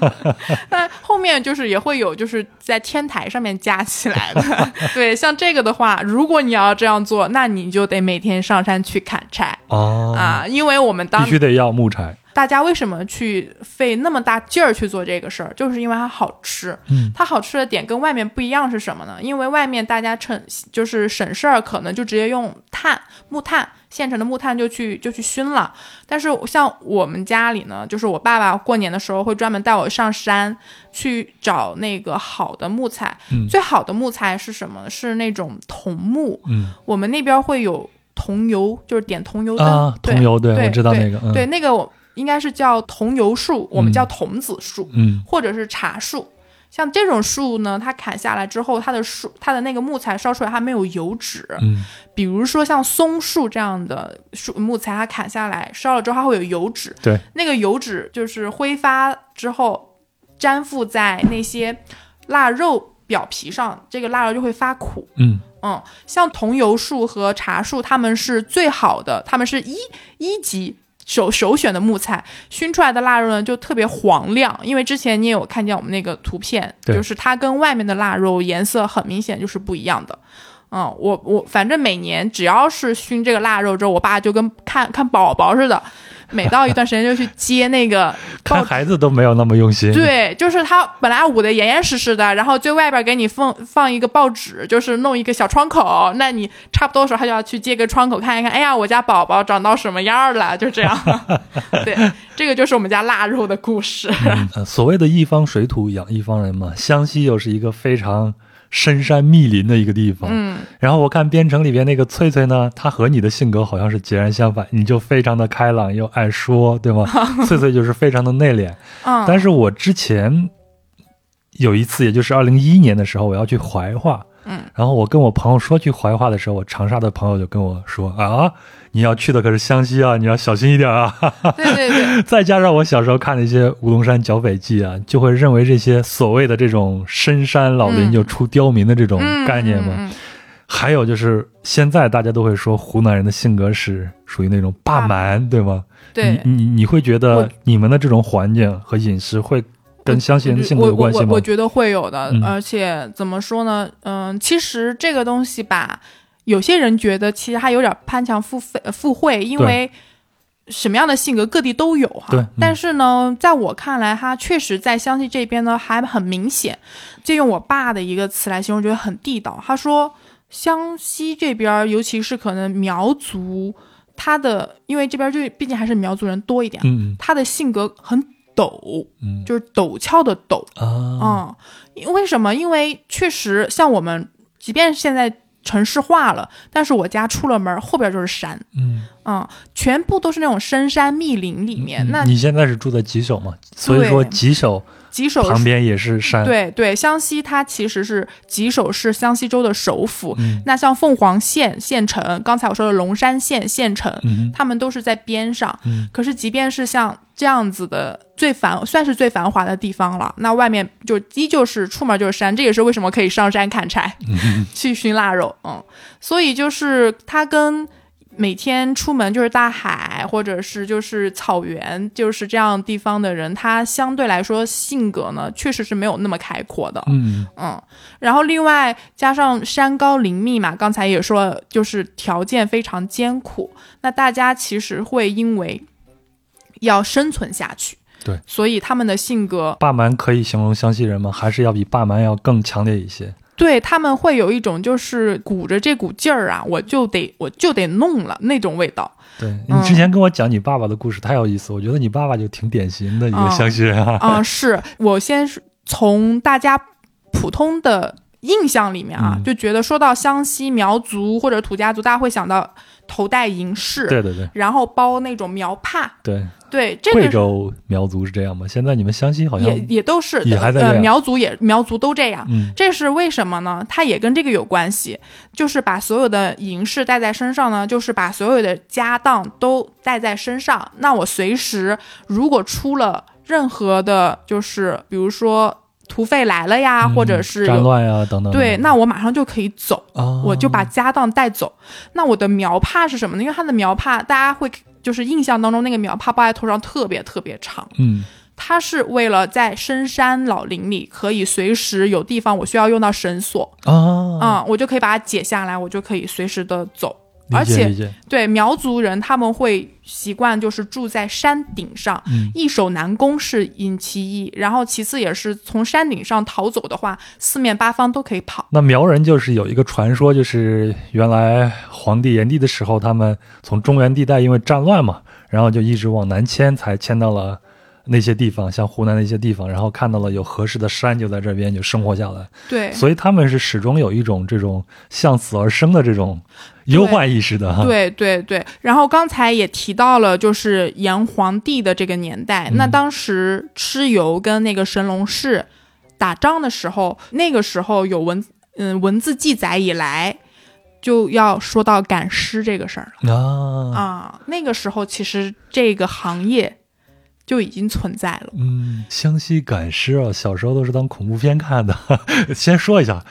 但后面就是也会有，就是在天台上面架起来的。对，像这个的话，如果你要这样做，那你就得每天上山去砍柴、哦，啊，因为我们当必须得要木柴。大家为什么去费那么大劲儿去做这个事儿，就是因为它好吃。嗯，它好吃的点跟外面不一样是什么呢？因为外面大家趁就是省事儿，可能就直接用炭、木炭现成的木炭就去就去熏了。但是像我们家里呢，就是我爸爸过年的时候会专门带我上山去找那个好的木材。嗯最好的木材是什么？是那种桐木。嗯我们那边会有桐油，就是点桐油灯。啊，对桐油，对对我知道对那个，嗯对，那个我应该是叫桐油树，我们叫桐子树，嗯或者是茶树。像这种树呢，它砍下来之后，它的树它的那个木材烧出来，它没有油脂。嗯比如说像松树这样的树木材，它砍下来烧了之后，它会有油脂。对，那个油脂就是挥发之后粘附在那些腊肉表皮上，这个腊肉就会发苦。嗯嗯，像桐油树和茶树，它们是最好的，它们是一一级首首选的木材，熏出来的腊肉呢就特别黄亮。因为之前你也有看见我们那个图片，对就是它跟外面的腊肉颜色很明显就是不一样的。嗯，我我反正每年只要是熏这个腊肉之后，我爸就跟看看宝宝似的，每到一段时间就去接那个 报看孩子都没有那么用心。，对，就是他本来捂得严严实实的，然后最外边给你放放一个报纸，就是弄一个小窗口，那你差不多的时候他就要去接个窗口看一看，哎呀，我家宝宝长到什么样了，就这样。对，这个就是我们家腊肉的故事。呃，所谓的一方水土养一方人嘛，湘西又是一个非常深山密林的一个地方。嗯，然后我看编程里边那个翠翠呢，她和你的性格好像是截然相反，你就非常的开朗又爱说，对吗？翠翠就是非常的内敛。嗯，但是我之前有一次，也就是二零一一年的时候，我要去怀化，嗯，然后我跟我朋友说去怀化的时候，我长沙的朋友就跟我说啊，你要去的可是湘西啊，你要小心一点啊。对 对对，再加上我小时候看的一些《乌龙山剿匪记》啊，就会认为这些所谓的这种深山老林嗯就出刁民的这种嗯概念嘛。嗯嗯还有就是现在大家都会说湖南人的性格是属于那种霸蛮，对吗？对。你你你会觉得你们的这种环境和饮食会跟湘西人的性格有关系吗我我？我觉得会有的，嗯而且怎么说呢？嗯，其实这个东西吧，有些人觉得其实还有点攀强附会，呃附会，因为什么样的性格各地都有哈。对嗯但是呢，在我看来，他确实在湘西这边呢还很明显。借用我爸的一个词来形容，觉得很地道。他说，湘西这边，尤其是可能苗族，他的因为这边就毕竟还是苗族人多一点，嗯他的性格很陡，嗯就是陡峭的陡。啊嗯，因为什么？因为确实像我们，即便现在城市化了，但是我家出了门后边就是山，嗯，嗯，全部都是那种深山密林里面。那你现在是住在吉首嘛？所以说吉首吉首旁边也是山。，对对，湘西它其实是吉首是湘西州的首府。嗯那像凤凰县县城，刚才我说的龙山县县城，嗯他们都是在边上。嗯可是即便是像这样子的最繁，算是最繁华的地方了，那外面就依旧是出门就是山，这也是为什么可以上山砍柴，去熏腊肉。嗯，所以就是它跟。每天出门就是大海，或者是就是草原，就是这样地方的人，他相对来说性格呢，确实是没有那么开阔的。嗯嗯，然后另外加上山高林密嘛，刚才也说了，就是条件非常艰苦，那大家其实会因为要生存下去，对，所以他们的性格，霸蛮可以形容湘西人吗？还是要比霸蛮要更强烈一些？对他们会有一种就是鼓着这股劲儿啊，我就得我就得弄了那种味道。对嗯你之前跟我讲你爸爸的故事太有意思，我觉得你爸爸就挺典型的一个嗯湘西人啊。啊、是我先是从大家普通的印象里面啊，嗯就觉得说到湘西苗族或者土家族，大家会想到头戴银饰，对对对然后包那种苗帕，对，对，这贵个州苗族是这样吗？现在你们湘西好像也也都是呃，也还在苗族也苗族都这样。嗯这是为什么呢？它也跟这个有关系，就是把所有的银饰带在身上呢，就是把所有的家当都带在身上。那我随时如果出了任何的，就是比如说土匪来了呀，嗯或者是有战乱呀等等。对，那我马上就可以走。啊，我就把家当带走。那我的苗帕是什么呢？因为它的苗帕，大家会就是印象当中那个苗帕包在头上特别特别长，嗯它是为了在深山老林里可以随时有地方我需要用到绳索啊啊、我就可以把它解下来，我就可以随时的走。理而且对苗族人，他们会习惯就是住在山顶上，嗯易守难攻是因其一，然后其次也是从山顶上逃走的话，四面八方都可以跑。那苗人就是有一个传说，就是原来皇帝炎帝的时候，他们从中原地带因为战乱嘛，然后就一直往南迁，才迁到了那些地方，像湖南那些地方，然后看到了有合适的山，就在这边就生活下来。对，所以他们是始终有一种这种向死而生的这种忧患意识的哈。对对对，然后刚才也提到了，就是炎黄帝的这个年代，嗯那当时蚩尤跟那个神农氏打仗的时候，那个时候有文嗯文字记载以来，就要说到赶尸这个事儿了啊，啊。那个时候其实这个行业就已经存在了。嗯，湘西赶尸啊，小时候都是当恐怖片看的。先说一下，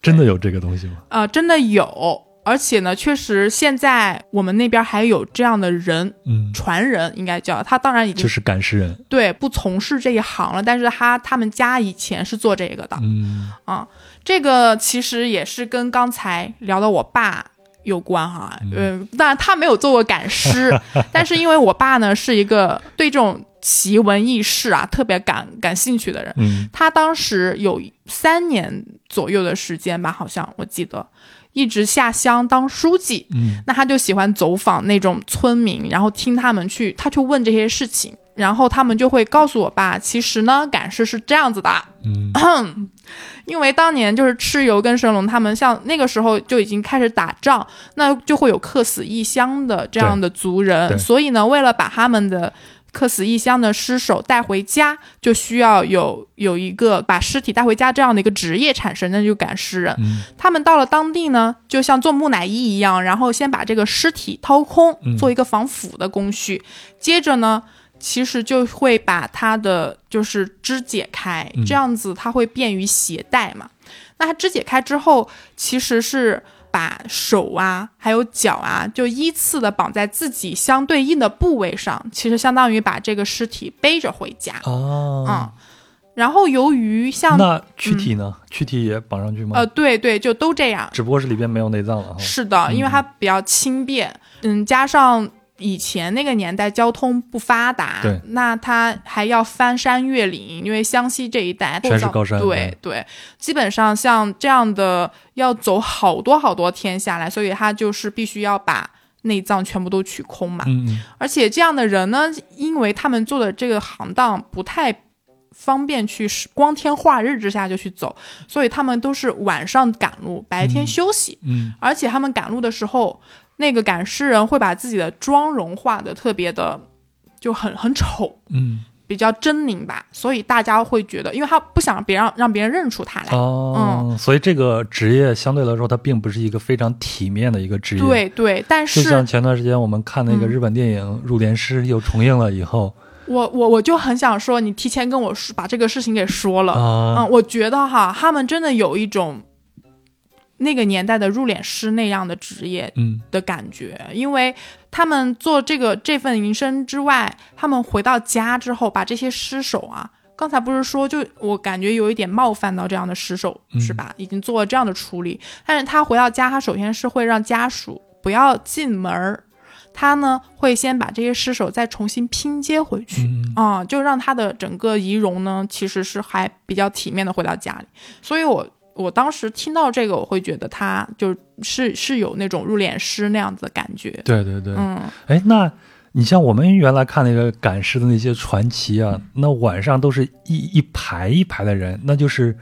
真的有这个东西吗？啊，真的有，而且呢，确实现在我们那边还有这样的人，嗯，传人应该叫他，当然已经就是赶尸人。对，不从事这一行了，但是他他们家以前是做这个的嗯啊。这个其实也是跟刚才聊到我爸有关哈，嗯、当然他没有做过赶尸，但是因为我爸呢是一个对这种奇闻异事啊特别感感兴趣的人，嗯他当时有三年左右的时间吧，好像我记得。一直下乡当书记，嗯那他就喜欢走访那种村民，然后听他们去，他去问这些事情，然后他们就会告诉我爸，其实呢，赶尸是这样子的，嗯 因为当年就是蚩尤跟神龙他们像那个时候就已经开始打仗，那就会有客死异乡的这样的族人，所以呢，为了把他们的客死异乡的尸首带回家，就需要有有一个把尸体带回家这样的一个职业产生，那就赶尸人。嗯他们到了当地呢，就像做木乃伊一样，然后先把这个尸体掏空嗯，做一个防腐的工序，接着呢。其实就会把它的就是肢解开，嗯这样子它会便于携带嘛。那它肢解开之后，其实是把手啊还有脚啊，就依次的绑在自己相对应的部位上，其实相当于把这个尸体背着回家。哦，嗯，然后由于像那躯体呢？躯体也绑上去吗？呃，对对，就都这样。只不过是里边没有内脏了。是的，因为它比较轻便，嗯，加上以前那个年代交通不发达，对。那他还要翻山越岭，因为湘西这一带全是高山对对，基本上像这样的要走好多好多天下来，所以他就是必须要把内脏全部都取空嘛。嗯嗯。而且这样的人呢，因为他们做的这个行当不太方便去光天化日之下就去走，所以他们都是晚上赶路，白天休息。嗯。而且他们赶路的时候，那个赶尸人会把自己的妆容画的特别的就很很丑，嗯比较狰狞吧，所以大家会觉得，因为他不想别让让别人认出他来。哦，所以这个职业相对来说，它并不是一个非常体面的一个职业。，对对，但就是像前段时间我们看那个嗯日本电影《入殓师》又重映了以后我我我就很想说，你提前跟我说把这个事情给说了。啊，嗯，我觉得哈，他们真的有一种那个年代的入殓师那样的职业嗯的感觉，因为他们做这个这份营生之外，他们回到家之后，把这些尸首啊，刚才不是说，就我感觉有一点冒犯到这样的尸首，嗯是吧？已经做了这样的处理，但是他回到家，他首先是会让家属不要进门儿，他呢会先把这些尸首再重新拼接回去。嗯啊、就让他的整个仪容呢，其实是还比较体面的回到家里。所以我我当时听到这个，我会觉得他就是是有那种入殓师那样子的感觉。对对对，嗯，哎，那你像我们原来看那个赶尸的那些传奇啊，那晚上都是一一排一排的人，那就是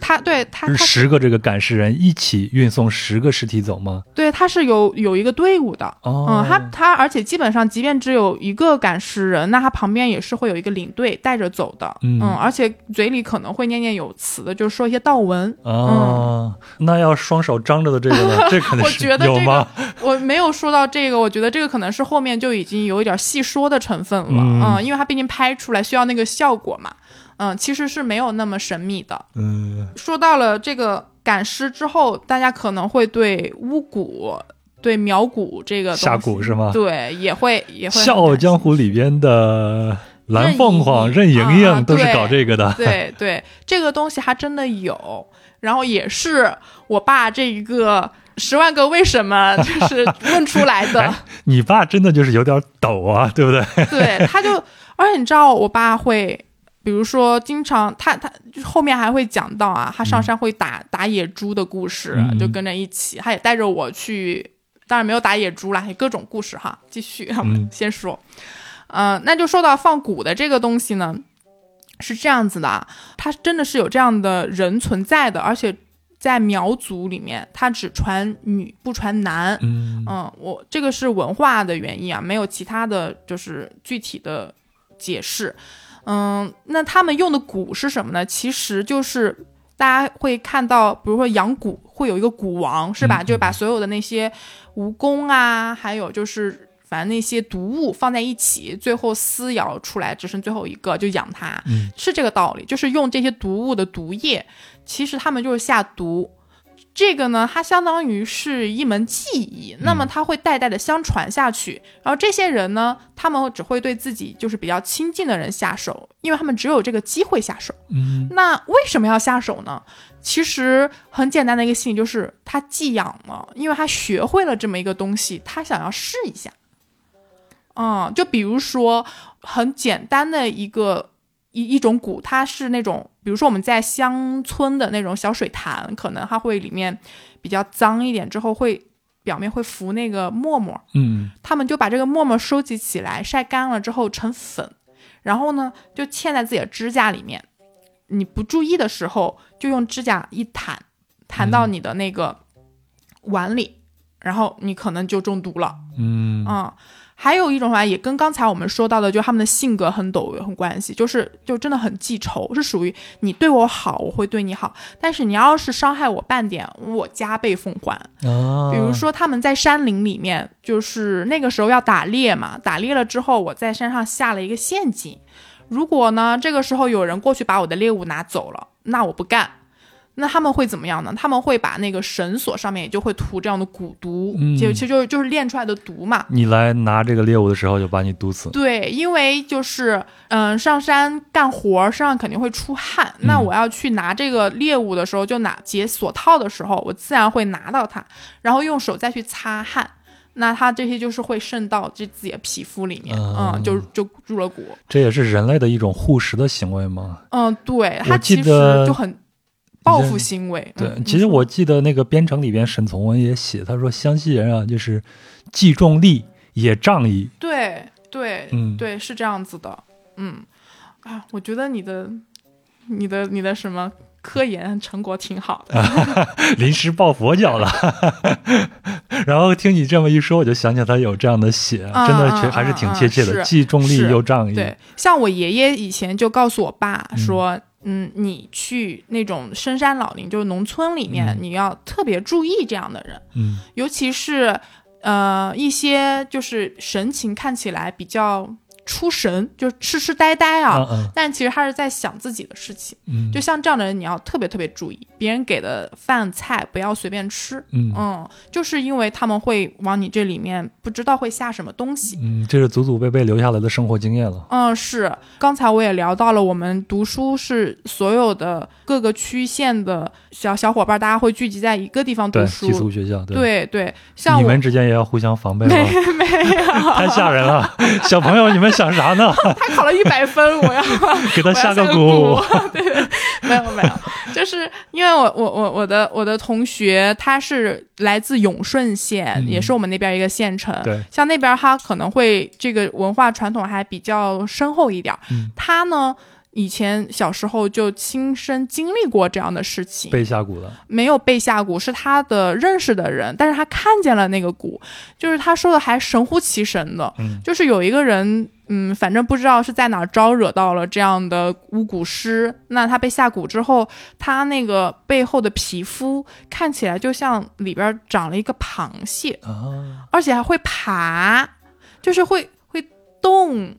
他对他他十个这个赶尸人一起运送十个尸体走吗？对他是有有一个队伍的。哦，嗯，他他，而且基本上，即便只有一个赶尸人，那他旁边也是会有一个领队带着走的。嗯而且嘴里可能会念念有词的，就是说一些道文。哦，那要双手张着的这个呢？这肯定我是觉得这有吗？我没有说到这个，我觉得这个可能是后面就已经有一点细说的成分了，嗯因为他毕竟拍出来需要那个效果嘛，嗯，其实是没有那么神秘的。嗯说到了这个赶尸之后，大家可能会对巫蛊、对苗蛊这个下蛊是吗对，也会也《会笑傲江湖》里边的蓝凤凰、任任盈盈啊都是搞这个的。对对，这个东西还真的有，然后也是我爸这一个十万个为什么 就是问出来的。你爸真的就是有点抖啊，对不对？对，他就，而且你知道，我爸会，比如说，经常他他后面还会讲到啊，他上山会打、打野猪的故事，嗯。就跟着一起，他也带着我去，当然没有打野猪啦，有各种故事哈。继续，我们嗯。先说，呃，那就说到放蛊的这个东西呢，是这样子的啊，它真的是有这样的人存在的，而且在苗族里面，它只传女不传男，嗯。嗯，我这个是文化的原因啊，没有其他的就是具体的解释。嗯，那他们用的蛊是什么呢？其实就是大家会看到，比如说养蛊会有一个蛊王，是吧？嗯就把所有的那些蜈蚣啊，还有就是反正那些毒物放在一起，最后撕咬出来，只剩最后一个，就养它，嗯是这个道理。就是用这些毒物的毒液，其实他们就是下毒。这个呢，它相当于是一门技艺，那么它会代代的相传下去。然后这些人呢，他们只会对自己就是比较亲近的人下手，因为他们只有这个机会下手。嗯那为什么要下手呢？其实很简单的一个心理就是他寄养了，因为他学会了这么一个东西，他想要试一下。嗯，就比如说很简单的一个一一种蛊，它是那种，比如说我们在乡村的那种小水潭，可能它会里面比较脏一点，之后会表面会浮那个沫沫，嗯。他们就把这个沫沫收集起来，晒干了之后成粉，然后呢就嵌在自己的指甲里面。你不注意的时候，就用指甲一弹，弹到你的那个碗里，然后你可能就中毒了。嗯。嗯，还有一种话也跟刚才我们说到的，就他们的性格很陡有很关系，就是就真的很记仇，是属于你对我好，我会对你好，但是你要是伤害我半点，我加倍奉还。啊，比如说他们在山林里面，就是那个时候要打猎嘛，打猎了之后，我在山上下了一个陷阱。如果呢，这个时候有人过去把我的猎物拿走了，那我不干。那他们会怎么样呢？他们会把那个绳索上面也就会涂这样的蛊毒，嗯就其实就是就是练出来的毒嘛。你来拿这个猎物的时候就把你毒死。对，因为就是嗯、上山干活儿，身上肯定会出汗。那嗯我要去拿这个猎物的时候，就拿解锁套的时候，我自然会拿到它，然后用手再去擦汗。那它这些就是会渗到这自己的皮肤里面，嗯嗯，就就入了蛊。这也是人类的一种护食的行为吗？嗯，对，我它其实就很报复行为。对，嗯其实我记得那个编程里边沈从文也写，他说湘西人啊，就是既重利也仗义。对对、嗯对是这样子的，嗯啊，我觉得你的你的你的什么科研成果挺好的。临时抱佛脚了。然后听你这么一说，我就想起他有这样的写，嗯真的还是挺嗯贴切的，是既重利又仗义。对，像我爷爷以前就告诉我爸说，嗯你去那种深山老林，就是农村里面，嗯。你要特别注意这样的人，嗯。尤其是呃一些就是神情看起来比较出神，就痴痴呆呆啊。嗯嗯但其实他是在想自己的事情，嗯，就像这样的人，你要特别特别注意，别人给的饭菜不要随便吃，嗯嗯，就是因为他们会往你这里面不知道会下什么东西，嗯，这是祖祖辈辈留下来的生活经验了。嗯，是。刚才我也聊到了，我们读书是所有的各个区县的小小伙伴，大家会聚集在一个地方读，书。寄宿学校，对。对对，像我你们之间也要互相防备吗？没有，太吓人了，小朋友，你们想啥呢？他考了一百分，我要给他下个个蛊。对 对，没有没有，就是因为我我我我的我的同学他是来自永顺县，嗯也是我们那边一个县城。对，像那边他可能会这个文化传统还比较深厚一点。嗯他呢，以前小时候就亲身经历过这样的事情，被下蛊了。没有被下蛊，是他的认识的人，但是他看见了那个蛊，就是他说的还神乎其神的，嗯就是有一个人，嗯，反正不知道是在哪儿招惹到了这样的巫蛊师，那他被下蛊之后，他那个背后的皮肤看起来就像里边长了一个螃蟹，啊，而且还会爬，就是会会动。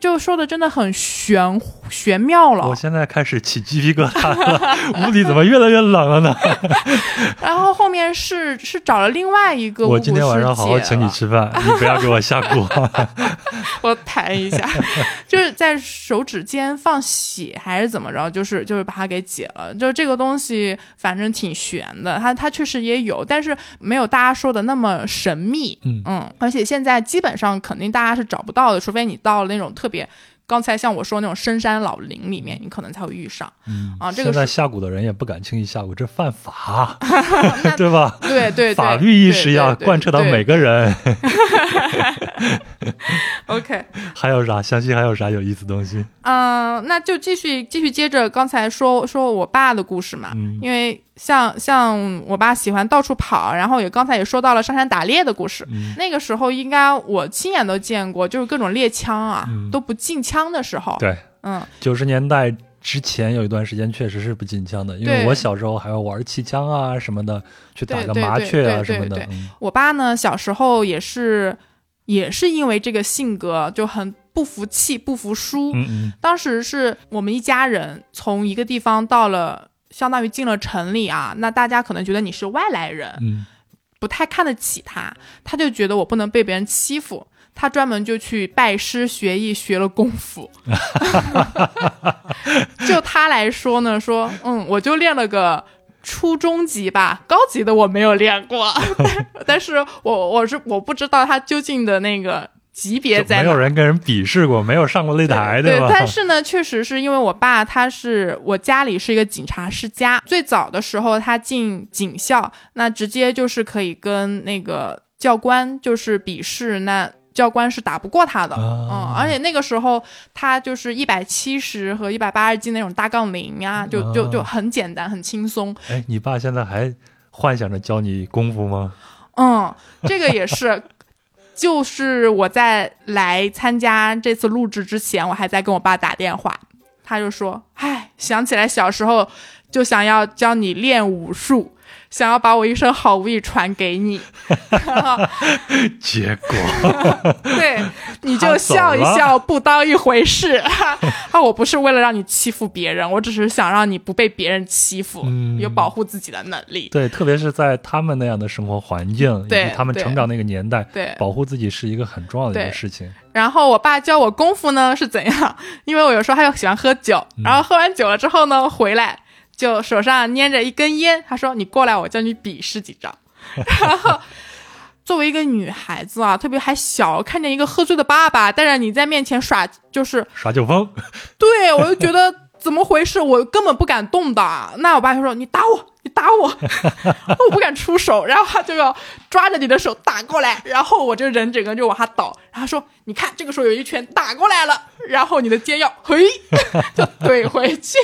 就说的真的很玄玄妙了我，现在开始起鸡皮疙瘩了，屋里怎么越来越冷了呢？然后后面是是找了另外一个我今天晚上好好请你吃饭，你不要给我下蛊。我弹一下，就是在手指间放血还是怎么着，就是就是把它给解了。就这个东西，反正挺悬的，它它确实也有，但是没有大家说的那么神秘。嗯而且现在基本上肯定大家是找不到的，除非你到了那种特别。刚才像我说那种深山老林里面，你可能才会遇上。嗯啊这个现在下蛊的人也不敢轻易下蛊，这犯法，对吧？对对对，法律意识要贯彻到每个人。OK，还有啥？相信还有啥有意思东西？嗯、那就继续继续接着刚才说说我爸的故事嘛，嗯因为像像我爸喜欢到处跑，然后也刚才也说到了上山打猎的故事。嗯那个时候应该我亲眼都见过，就是各种猎枪啊、嗯都不禁枪的时候。对，嗯，九十年代之前有一段时间确实是不禁枪的，因为我小时候还要玩气枪啊什么的，去打个麻雀啊什么的。嗯我爸呢小时候也是也是因为这个性格就很不服气、不服输。嗯嗯当时是我们一家人从一个地方到了。相当于进了城里啊，那大家可能觉得你是外来人，嗯不太看得起他，他就觉得我不能被别人欺负，他专门就去拜师学艺，学了功夫。就他来说呢，说嗯，我就练了个初中级吧，高级的我没有练过，但是我我是我不知道他究竟的那个级别在没有。人跟人比试过，没有上过擂台，对，吧？但是呢，确实是因为我爸他是我家里是一个警察世家，最早的时候他进警校，那直接就是可以跟那个教官就是比试，那教官是打不过他的，啊嗯，而且那个时候他就是一百七十和一百八十斤那种大杠铃啊，就就就啊很简单很轻松，哎，你爸现在还幻想着教你功夫吗？嗯，这个也是，就是我在来参加这次录制之前，我还在跟我爸打电话，他就说：“哎，想起来小时候就想要教你练武术，想要把我一身好武艺传给你。”结果 对，你就笑一笑，不当一回事。啊，我不是为了让你欺负别人，我只是想让你不被别人欺负，嗯有保护自己的能力。对，特别是在他们那样的生活环境以及对他们成长那个年代，对保护自己是一个很重要的一对个事情。然后我爸教我功夫呢是怎样，因为我有时候他又喜欢喝酒，然后喝完酒了之后呢，回来就手上捏着一根烟，他说：“你过来，我教你比试几招。”然后。作为一个女孩子啊，特别还小，看见一个喝醉的爸爸带着你在面前耍，就是耍酒疯，对我就觉得怎么回事，我根本不敢动的。那我爸就说：“你打我，你打我。” 我不敢出手，然后他就要抓着你的手打过来，然后我这人整个就往下倒。然后说：“你看，这个时候有一拳打过来了，然后你的肩要嘿 就怼回去，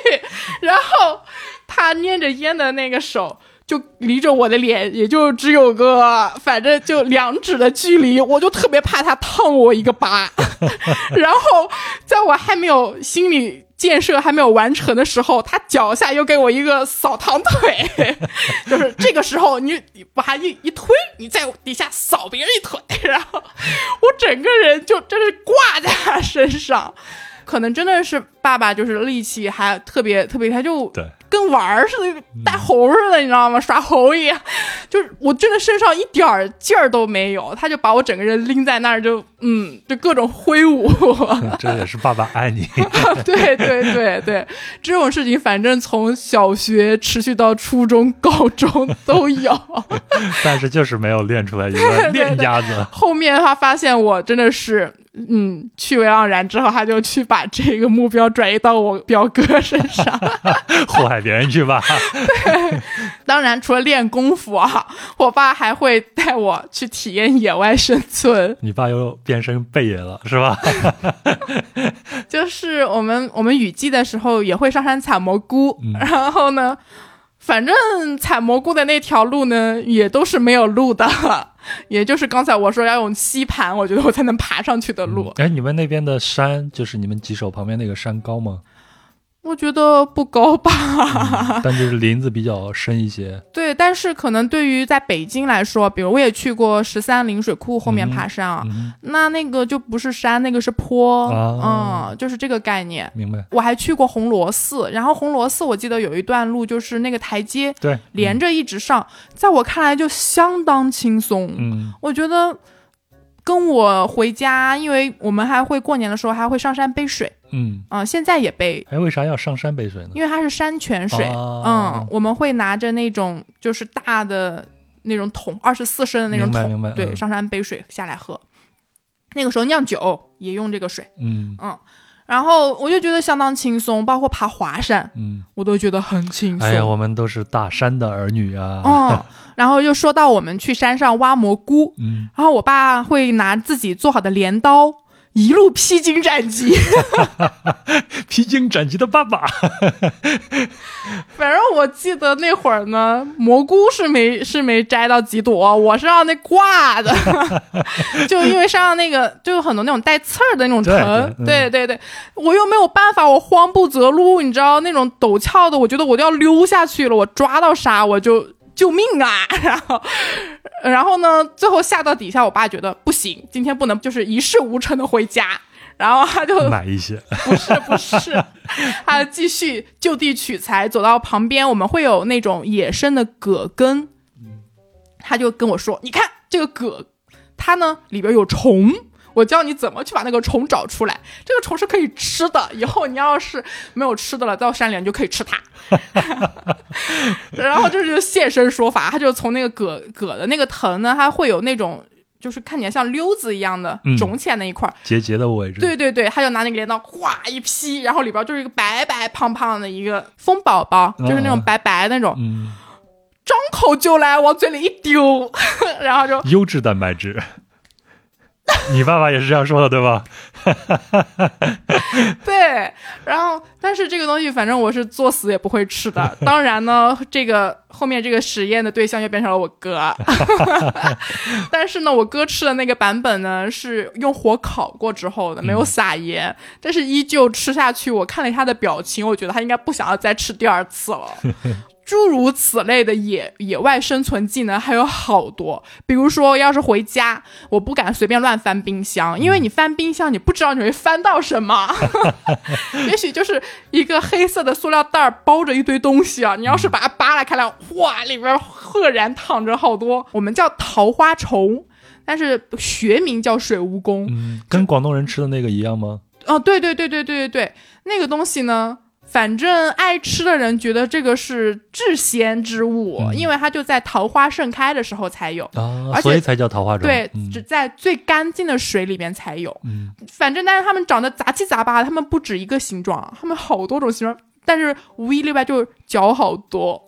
然后他捏着烟的那个手。”就离着我的脸，也就只有个反正就两指的距离，我就特别怕他烫我一个疤。然后在我还没有心理建设还没有完成的时候，他脚下又给我一个扫堂腿，就是这个时候你把他一一推，你在底下扫别人一腿，然后我整个人就真是挂在他身上。可能真的是爸爸，就是力气还特别特别，他就对跟玩儿似的，带猴似的，你知道吗？耍猴一样，就是我真的身上一点劲儿都没有，他就把我整个人拎在那儿，就嗯，就各种挥舞。这也是爸爸爱你。对对对对，这种事情反正从小学持续到初中、高中都有。但是就是没有练出来一个练家子。后面他发现我真的是，嗯，趣味盎然之后，他就去把这个目标转移到我表哥身上。祸害别人去吧。对当然，除了练功夫啊，我爸还会带我去体验野外生存。你爸又变身贝爷了，是吧？就是我们我们雨季的时候也会上山采蘑菇，然后呢，反正采蘑菇的那条路呢，也都是没有路的，也就是刚才我说要用吸盘，我觉得我才能爬上去的路。哎，你们那边的山，就是你们吉首旁边那个山高吗？我觉得不高吧。但就是林子比较深一些。对，但是可能对于在北京来说，比如我也去过十三陵水库后面爬山啊，嗯，那那个就不是山，那个是坡，啊嗯，就是这个概念。明白。我还去过红螺寺，然后红螺寺我记得有一段路就是那个台阶对，连着一直上，在我看来就相当轻松。嗯，我觉得跟我回家，因为我们还会过年的时候还会上山背水，嗯。啊、现在也背，哎，为啥要上山背水呢？因为它是山泉水，哦嗯，我们会拿着那种就是大的那种桶，二十四升的那种桶，对，嗯。上山背水下来喝。那个时候酿酒也用这个水，嗯然后我就觉得相当轻松，包括爬华山，嗯，我都觉得很轻松。哎呀，我们都是大山的儿女啊。哦，然后又说到我们去山上挖蘑菇，嗯，然后我爸会拿自己做好的镰刀，一路披荆斩棘。披荆斩棘的爸爸。反正我记得那会儿呢，蘑菇是没是没摘到几朵，我是让那挂的，就因为山上那个就有很多那种带刺儿的那种藤，对对对对对，我又没有办法，我慌不择路，你知道那种陡峭的，我觉得我都要溜下去了，我抓到啥我就救命啊，然后。然后呢，最后下到底下，我爸觉得不行，今天不能就是一事无成的回家，然后他就买一些。不 是不是，他继续就地取材，走到旁边，我们会有那种野生的葛根，他就跟我说：“你看这个葛，它呢里边有虫。”我教你怎么去把那个虫找出来，这个虫是可以吃的。以后你要是没有吃的了，到山里你就可以吃它。然后就是现身说法，他就从那个葛葛的那个藤呢，它会有那种就是看起来像溜子一样的嗯肿起来那一块儿，结节的位置。对对对，他就拿那个镰刀哗一劈，然后里边就是一个白白胖胖的一个蜂宝宝，就是那种白白的那种，嗯，张口就来，往嘴里一丢，然后就优质蛋白质。你爸爸也是这样说的，对吧？对，然后但是这个东西反正我是作死也不会吃的。当然呢，这个后面这个实验的对象就变成了我哥，但是呢，我哥吃的那个版本呢是用火烤过之后的，没有撒盐，但是依旧吃下去。我看了一下他的表情，我觉得他应该不想要再吃第二次了。诸如此类的野野外生存技能还有好多，比如说，要是回家，我不敢随便乱翻冰箱，因为你翻冰箱，你不知道你会翻到什么，也许就是一个黑色的塑料袋儿包着一堆东西啊，你要是把它扒拉开来，哇，里边赫然躺着好多，我们叫桃花虫，但是学名叫水蜈蚣。嗯，跟广东人吃的那个一样吗？哦，对对对对对对对，那个东西呢？反正爱吃的人觉得这个是至鲜之物，嗯因为它就在桃花盛开的时候才有，啊，而且所以才叫桃花种。对，嗯只在最干净的水里面才有。嗯，反正但是它们长得杂七杂八，它们不止一个形状，它们好多种形状。但是无一例外就是脚好多，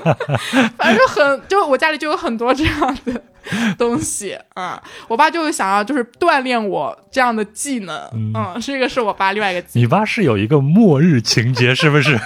反正很就我家里就有很多这样的 东西啊、我爸就想要就是锻炼我这样的技能，嗯，这个是我爸另外一个技能。你爸是有一个末日情节，是不是？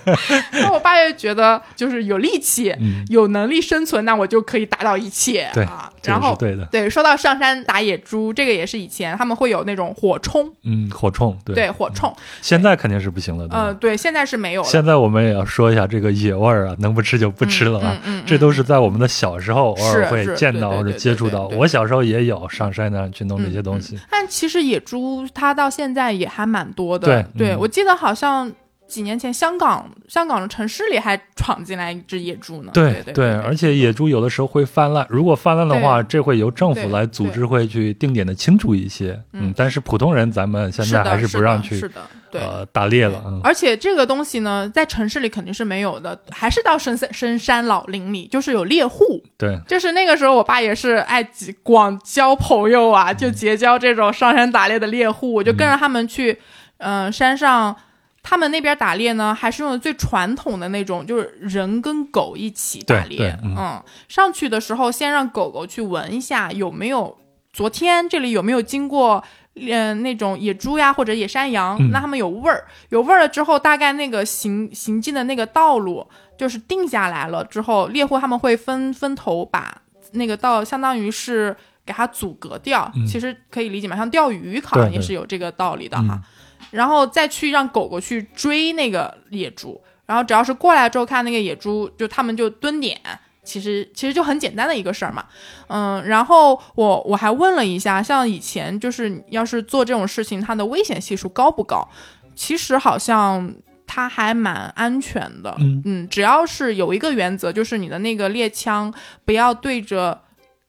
那我爸也觉得就是有力气、嗯有能力生存，那我就可以打倒一切。对啊，然后对的。对，说到上山打野猪，这个也是以前他们会有那种火冲，嗯，火冲，对，对火冲，现在肯定是不行了。对吧呃，对，现在是没有了。现在我们也要说一下这个野味儿啊，能不吃就不吃了啊。嗯嗯嗯这都是在我们的小时候偶尔是是会见到或者接触到。我小时候也有上山呢去弄这些东西。但其实野猪它到现在也还蛮多的。对嗯我记得好像几年前香港香港的城市里还闯进来一只野猪呢。对对对，而且野猪有的时候会泛滥，如果泛滥的话，这会由政府来组织，会去定点的清除一些。嗯嗯，但是普通人咱们现在还是不让去是的，对。呃打猎了。嗯，而且这个东西呢，在城市里肯定是没有的，还是到深山深山老林里，就是有猎户。对，就是那个时候，我爸也是爱结广交朋友啊，就结交这种上山打猎的猎户，我就跟着他们去，嗯、山上。他们那边打猎呢，还是用的最传统的那种，就是人跟狗一起打猎。嗯嗯，上去的时候先让狗狗去闻一下有没有昨天这里有没有经过。嗯，那种野猪呀，或者野山羊，嗯那它们有味儿，有味儿了之后，大概那个行行进的那个道路就是定下来了之后，猎户他们会分分头把那个道，相当于是给它阻隔掉。嗯其实可以理解嘛，像钓鱼好对对像也是有这个道理的哈。嗯然后再去让狗狗去追那个野猪，然后只要是过来之后看那个野猪，就他们就蹲点。其实其实就很简单的一个事儿嘛，嗯，然后我我还问了一下，像以前就是要是做这种事情，它的危险系数高不高？其实好像它还蛮安全的，嗯只要是有一个原则，就是你的那个猎枪不要对着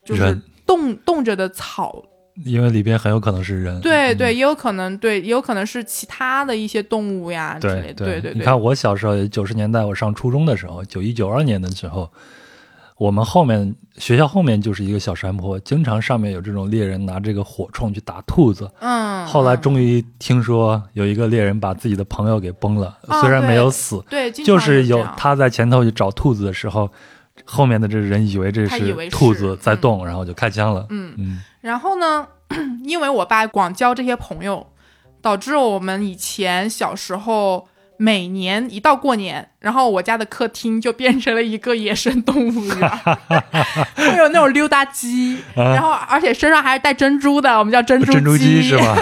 就是人动动着的草因为里边很有可能是人。嗯对对，也有可能对，也有可能是其他的一些动物呀之类对的。对对，你看我小时候，九十年代我上初中的时候，九一九二年的时候，我们后面学校后面就是一个小山坡，经常上面有这种猎人拿这个火铳去打兔子。嗯，后来嗯终于听说有一个猎人把自己的朋友给崩了，啊虽然没有对死，对，就是有他在前头去找兔子的时候，后面的这人以为这是兔子在动，然后就开枪了。嗯，嗯。然后呢，因为我爸广交这些朋友，导致我们以前小时候每年一到过年，然后我家的客厅就变成了一个野生动物园，会有那种溜达鸡，然后而且身上还是带珍珠的，我们叫珍珠啊珍珠鸡 是吧？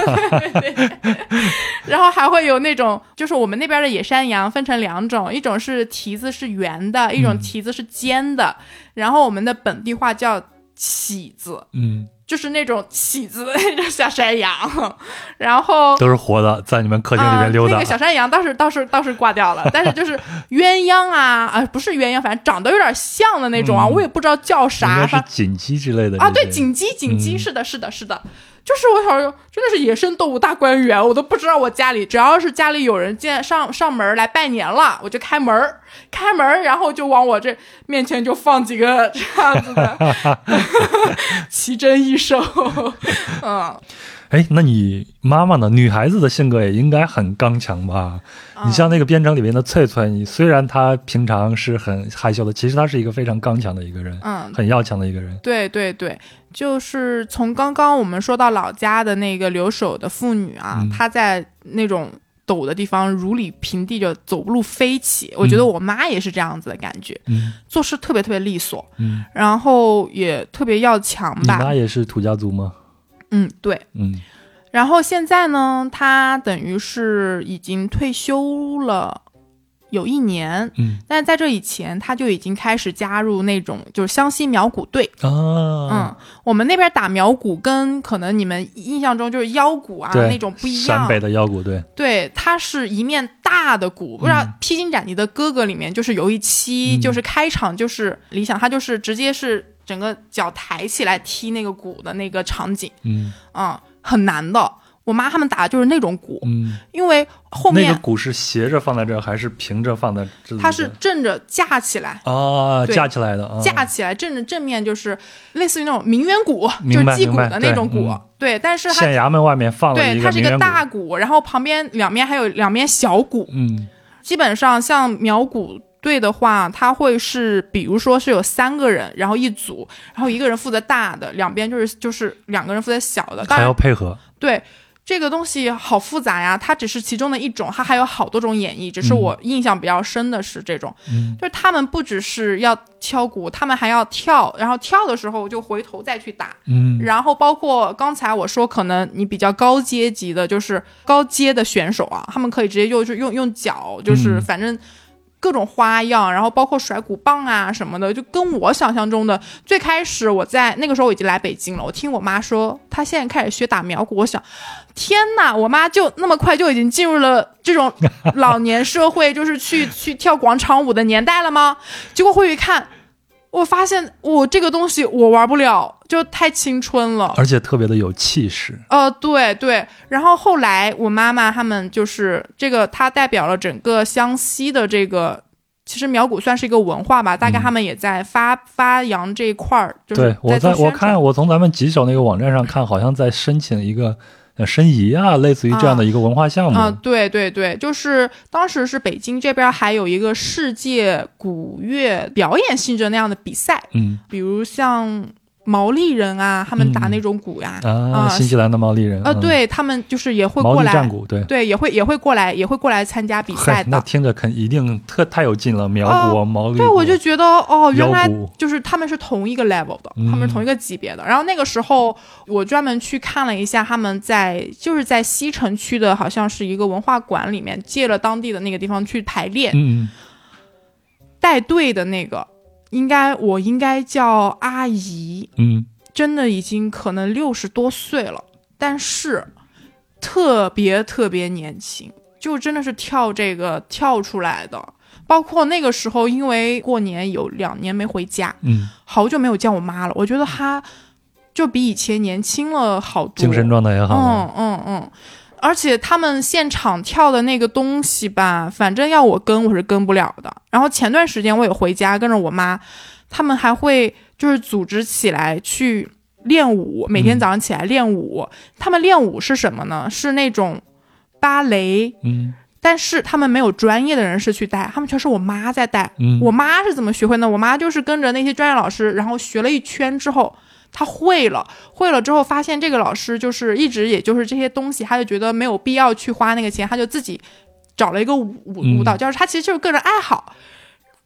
然后还会有那种，就是我们那边的野山羊分成两种，一种是蹄子是圆的，一种蹄子是尖的。然后我们的本地话叫起子，嗯，就是那种起子的那种小山羊。然后都是活的，在你们客厅里面溜达。啊那个小山羊倒是倒是倒是挂掉了，但是就是鸳鸯啊啊，不是鸳鸯，反正长得有点像的那种啊，嗯。我也不知道叫应啥，该是锦鸡之类的啊，对，锦鸡，锦鸡，嗯。是的，是的，是的，就是我小时候真的是野生动物大观园，我都不知道我家里只要是家里有人见上上门来拜年了，我就开门开门然后就往我这面前就放几个这样子的 奇珍异兽，嗯，哎，那你妈妈呢？女孩子的性格也应该很刚强吧？你像那个编程里面的翠翠，你虽然她平常是很害羞的，其实她是一个非常刚强的一个人，嗯，很要强的一个人。对对对，就是从刚刚我们说到老家的那个留守的妇女啊，嗯她在那种陡的地方如履平地着走路飞起。我觉得嗯我妈也是这样子的感觉，嗯做事特别特别利索，嗯，然后也特别要强吧你。妈也是土家族吗？嗯，对。嗯然后现在呢，他等于是已经退休了。有一年，嗯但是在这以前，他就已经开始加入那种就是湘西苗鼓队，啊，嗯，我们那边打苗鼓跟可能你们印象中就是腰鼓啊那种不一样陕。北的腰鼓队，对，它是一面大的鼓，不知道嗯《披荆斩棘的哥哥》里面就是有一期，嗯就是开场就是理想，他就是直接是整个脚抬起来踢那个鼓的那个场景，嗯嗯，很难的。我妈他们打的就是那种鼓，嗯，因为后面那个鼓是斜着放在这儿，还是平着放在这？它是正着架起来，啊，架起来的啊，架起来正着正面就是类似于那种名媛鼓，就是击鼓的那种鼓对嗯，对，但是它县衙门外面放了对，它是一个大鼓，然后旁边两边还有两边小鼓。嗯基本上像苗鼓队的话，它会是比如说是有三个人，然后一组，然后一个人负责大的，两边就是就是两个人负责小的。当还要，配合，对。这个东西好复杂呀，它只是其中的一种，它还有好多种演绎。只是嗯我印象比较深的是这种，嗯就是他们不只是要敲鼓，他们还要跳，然后跳的时候就回头再去打，嗯然后包括刚才我说，可能你比较高阶级的，就是高阶的选手啊，他们可以直接就是用用脚，就是嗯反正各种花样，然后包括甩鼓棒啊什么的，就跟我想象中的。最开始我在那个时候我已经来北京了，我听我妈说她现在开始学打苗鼓，我想，天呐，我妈就那么快就已经进入了这种老年社会，就是去去跳广场舞的年代了吗？结果回去一看。我发现我这个东西我玩不了，就太青春了。而且特别的有气势，呃，对对。然后后来我妈妈他们就是这个，它代表了整个湘西的这个，其实苗鼓算是一个文化吧。大概嗯他们也在发、发扬这一块儿，就是对我在我看我从咱们吉首那个网站上看，好像在申请一个呃申遗啊，类似于这样的一个文化项目。啊、对对对，就是当时是北京这边还有一个世界古乐表演性质那样的比赛，嗯比如像毛利人啊，他们打嗯。那种鼓呀，啊，新西兰的毛利人呃，嗯。对他们就是也会过来，利战鼓，对。对，也会也会过来，也会过来参加比赛的，那。听着肯一定特太有劲了，苗鼓、哦毛利，对，我就觉得哦，原来就是他们是同一个 level 的，他们嗯是同一个级别的。然后那个时候，我专门去看了一下，他们在就是在西城区的，好像是一个文化馆里面借了当地的那个地方去排练，嗯。带队的那个，应该我应该叫阿姨，嗯。真的已经可能六十多岁了，但是特别特别年轻，就真的是跳这个跳出来的。包括那个时候，因为过年有两年没回家，嗯，好久没有见我妈了，我觉得她就比以前年轻了好多，精神状态也好了。嗯嗯嗯，而且他们现场跳的那个东西吧，反正要我跟我是跟不了的。然后前段时间我也回家跟着我妈，他们还会就是组织起来去练舞，每天早上起来练舞。他们练舞是什么呢？是那种芭蕾，嗯但是他们没有专业的人士去带，他们全是我妈在带。嗯，我妈是怎么学会呢？我妈就是跟着那些专业老师，然后学了一圈之后，她会了，会了之后发现这个老师就是一直也就是这些东西，他就觉得没有必要去花那个钱，他就自己找了一个舞舞嗯舞蹈教室，他其实就是个人爱好。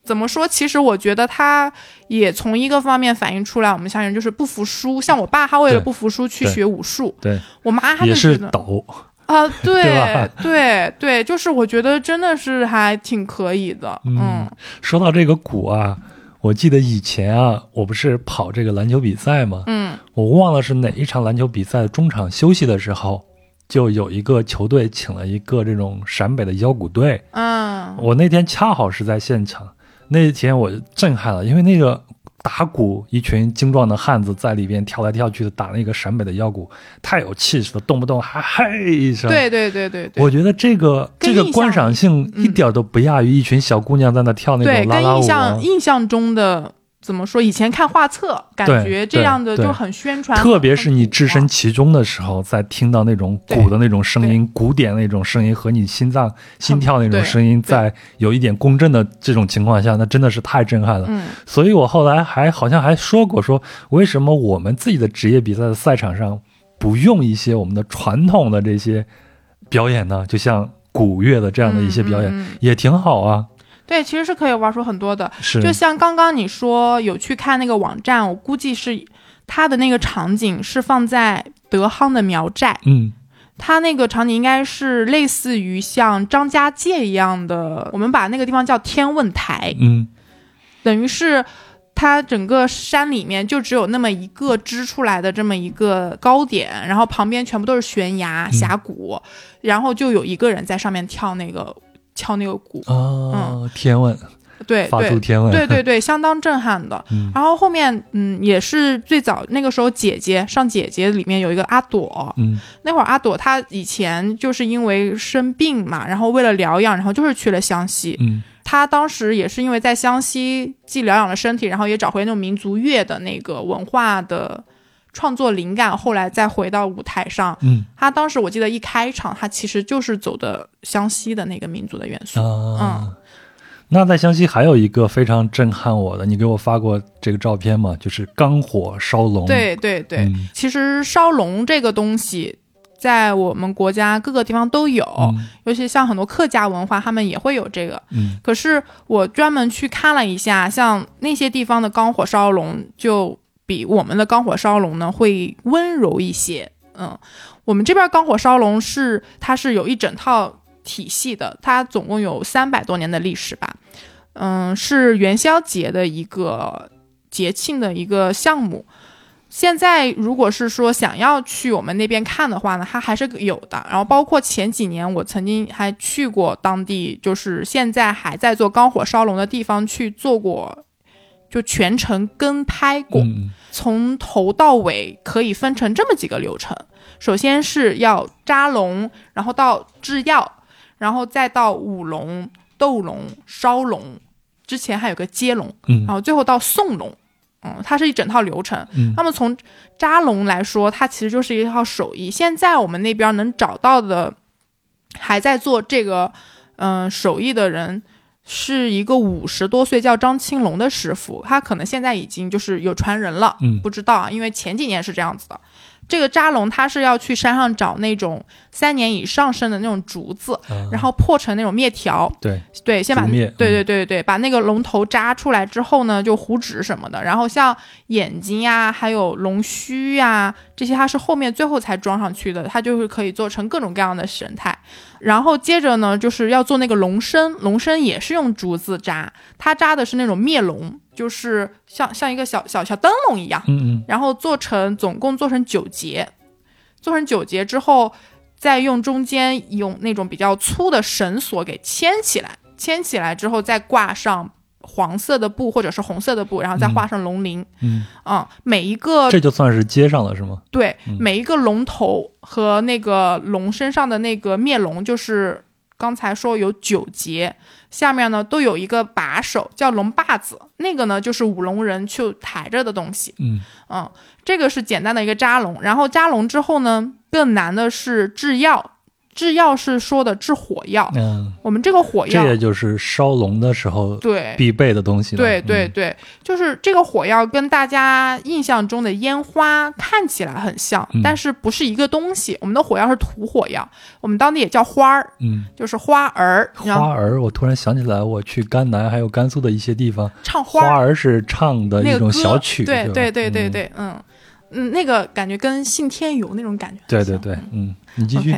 怎么说？其实我觉得他也从一个方面反映出来，我们乡人就是不服输。像我爸，他为了不服输去学武术；对，我妈她就是觉得抖，啊，对对 对对，就是我觉得真的是还挺可以的，嗯嗯说到这个鼓啊，我记得以前啊，我不是跑这个篮球比赛吗？嗯我忘了是哪一场篮球比赛的中场休息的时候，就有一个球队请了一个这种陕北的腰鼓队。嗯，我那天恰好是在现场，那天我震撼了，因为那个打鼓一群精壮的汉子在里边跳来跳去的打那个陕北的腰鼓，太有气势了，动不动还嘿一声。对对对对对，我觉得这个这个观赏性嗯一点都不亚于一群小姑娘在那跳那对，种拉拉舞、跟印象啊。印象中的怎么说？以前看画册，感觉这样的就很宣传，特别是你置身其中的时候，在听到那种鼓的那种声音、鼓点那种声音和你心脏心跳那种声音，在有一点共振的这种情况下，那真的是太震撼了。嗯，所以我后来还好像还说过，说为什么我们自己的职业比赛的赛场上不用一些我们的传统的这些表演呢？就像鼓乐的这样的一些表演，嗯嗯嗯也挺好啊。对，其实是可以玩出很多的。是，就像刚刚你说有去看那个网站，我估计是它的那个场景是放在德夯的苗寨，嗯它那个场景应该是类似于像张家界一样的，我们把那个地方叫天问台，嗯等于是。它整个山里面就只有那么一个支出来的这么一个高点，然后旁边全部都是悬崖峡谷，然后就有一个人在上面跳那个敲那个鼓，啊，天问对对。对对对，相当震撼的。嗯。然后后面，嗯，也是最早那个时候，姐姐上姐姐里面有一个阿朵，嗯。那会儿阿朵她以前就是因为生病嘛，然后为了疗养，然后就是去了湘西。嗯。她当时也是因为在湘西既疗养了身体，然后也找回那种民族乐的那个文化的创作灵感，后来再回到舞台上。嗯他当时我记得一开场，他其实就是走的湘西的那个民族的元素。嗯。那在湘西还有一个非常震撼我的，你给我发过这个照片吗？就是钢火烧龙。，对对对，嗯其实烧龙这个东西，在我们国家各个地方都有，嗯尤其像很多客家文化，他们也会有这个。嗯可是我专门去看了一下，像那些地方的钢火烧龙，就比我们的钢火烧龙呢会温柔一些。嗯，我们这边钢火烧龙是它是有一整套体系的，它总共有三百多年的历史吧。嗯，是元宵节的一个节庆的一个项目。现在如果是说想要去我们那边看的话呢，它还是有的。然后包括前几年我曾经还去过当地，就是现在还在做钢火烧龙的地方去做过，就全程跟拍过。嗯从头到尾可以分成这么几个流程：首先是要扎龙，然后到制药，然后再到舞龙、斗龙、烧龙，之前还有个接龙，嗯然后最后到送龙。嗯，它是一整套流程。嗯那么从扎龙来说，它其实就是一套手艺。现在我们那边能找到的，还在做这个嗯、手艺的人，是一个五十多岁叫张青龙的师傅，他可能现在已经就是有传人了，嗯不知道啊，因为前几年是这样子的。这个扎龙他是要去山上找那种三年以上生的那种竹子，啊。然后破成那种篾条，对，对，先把对对嗯。对对对，把那个龙头扎出来之后呢，就糊纸什么的，然后像眼睛呀，还有龙须呀，这些它是后面最后才装上去的，它就是可以做成各种各样的神态。然后接着呢，就是要做那个龙身，龙身也是用竹子扎，它扎的是那种灭龙，就是像像一个小小小灯笼一样，嗯嗯然后做成总共做成九节，做成九节之后，再用中间用那种比较粗的绳索给牵起来，牵起来之后再挂上黄色的布或者是红色的布，然后再画上龙鳞。嗯，嗯，每一个这就算是接上了是吗？对嗯每一个龙头和那个龙身上的那个面龙，就是刚才说有九节，下面呢都有一个把手叫龙把子，那个呢就是舞龙人去抬着的东西。嗯嗯，这个是简单的一个扎龙，然后扎龙之后呢，更难的是制药。制药是说的制火药，嗯，我们这个火药这也就是烧龙的时候对。必备的东西了。对对嗯，对，就是这个火药跟大家印象中的烟花看起来很像，嗯。但是不是一个东西。我们的火药是土火药，我们当地也叫花儿，嗯，就是花儿，花儿，我突然想起来，我去甘南还有甘肃的一些地方，唱花儿。儿是唱的一种小曲，对吧对对对嗯。对，嗯。嗯，那个感觉跟信天游那种感觉对对对，嗯，你继续。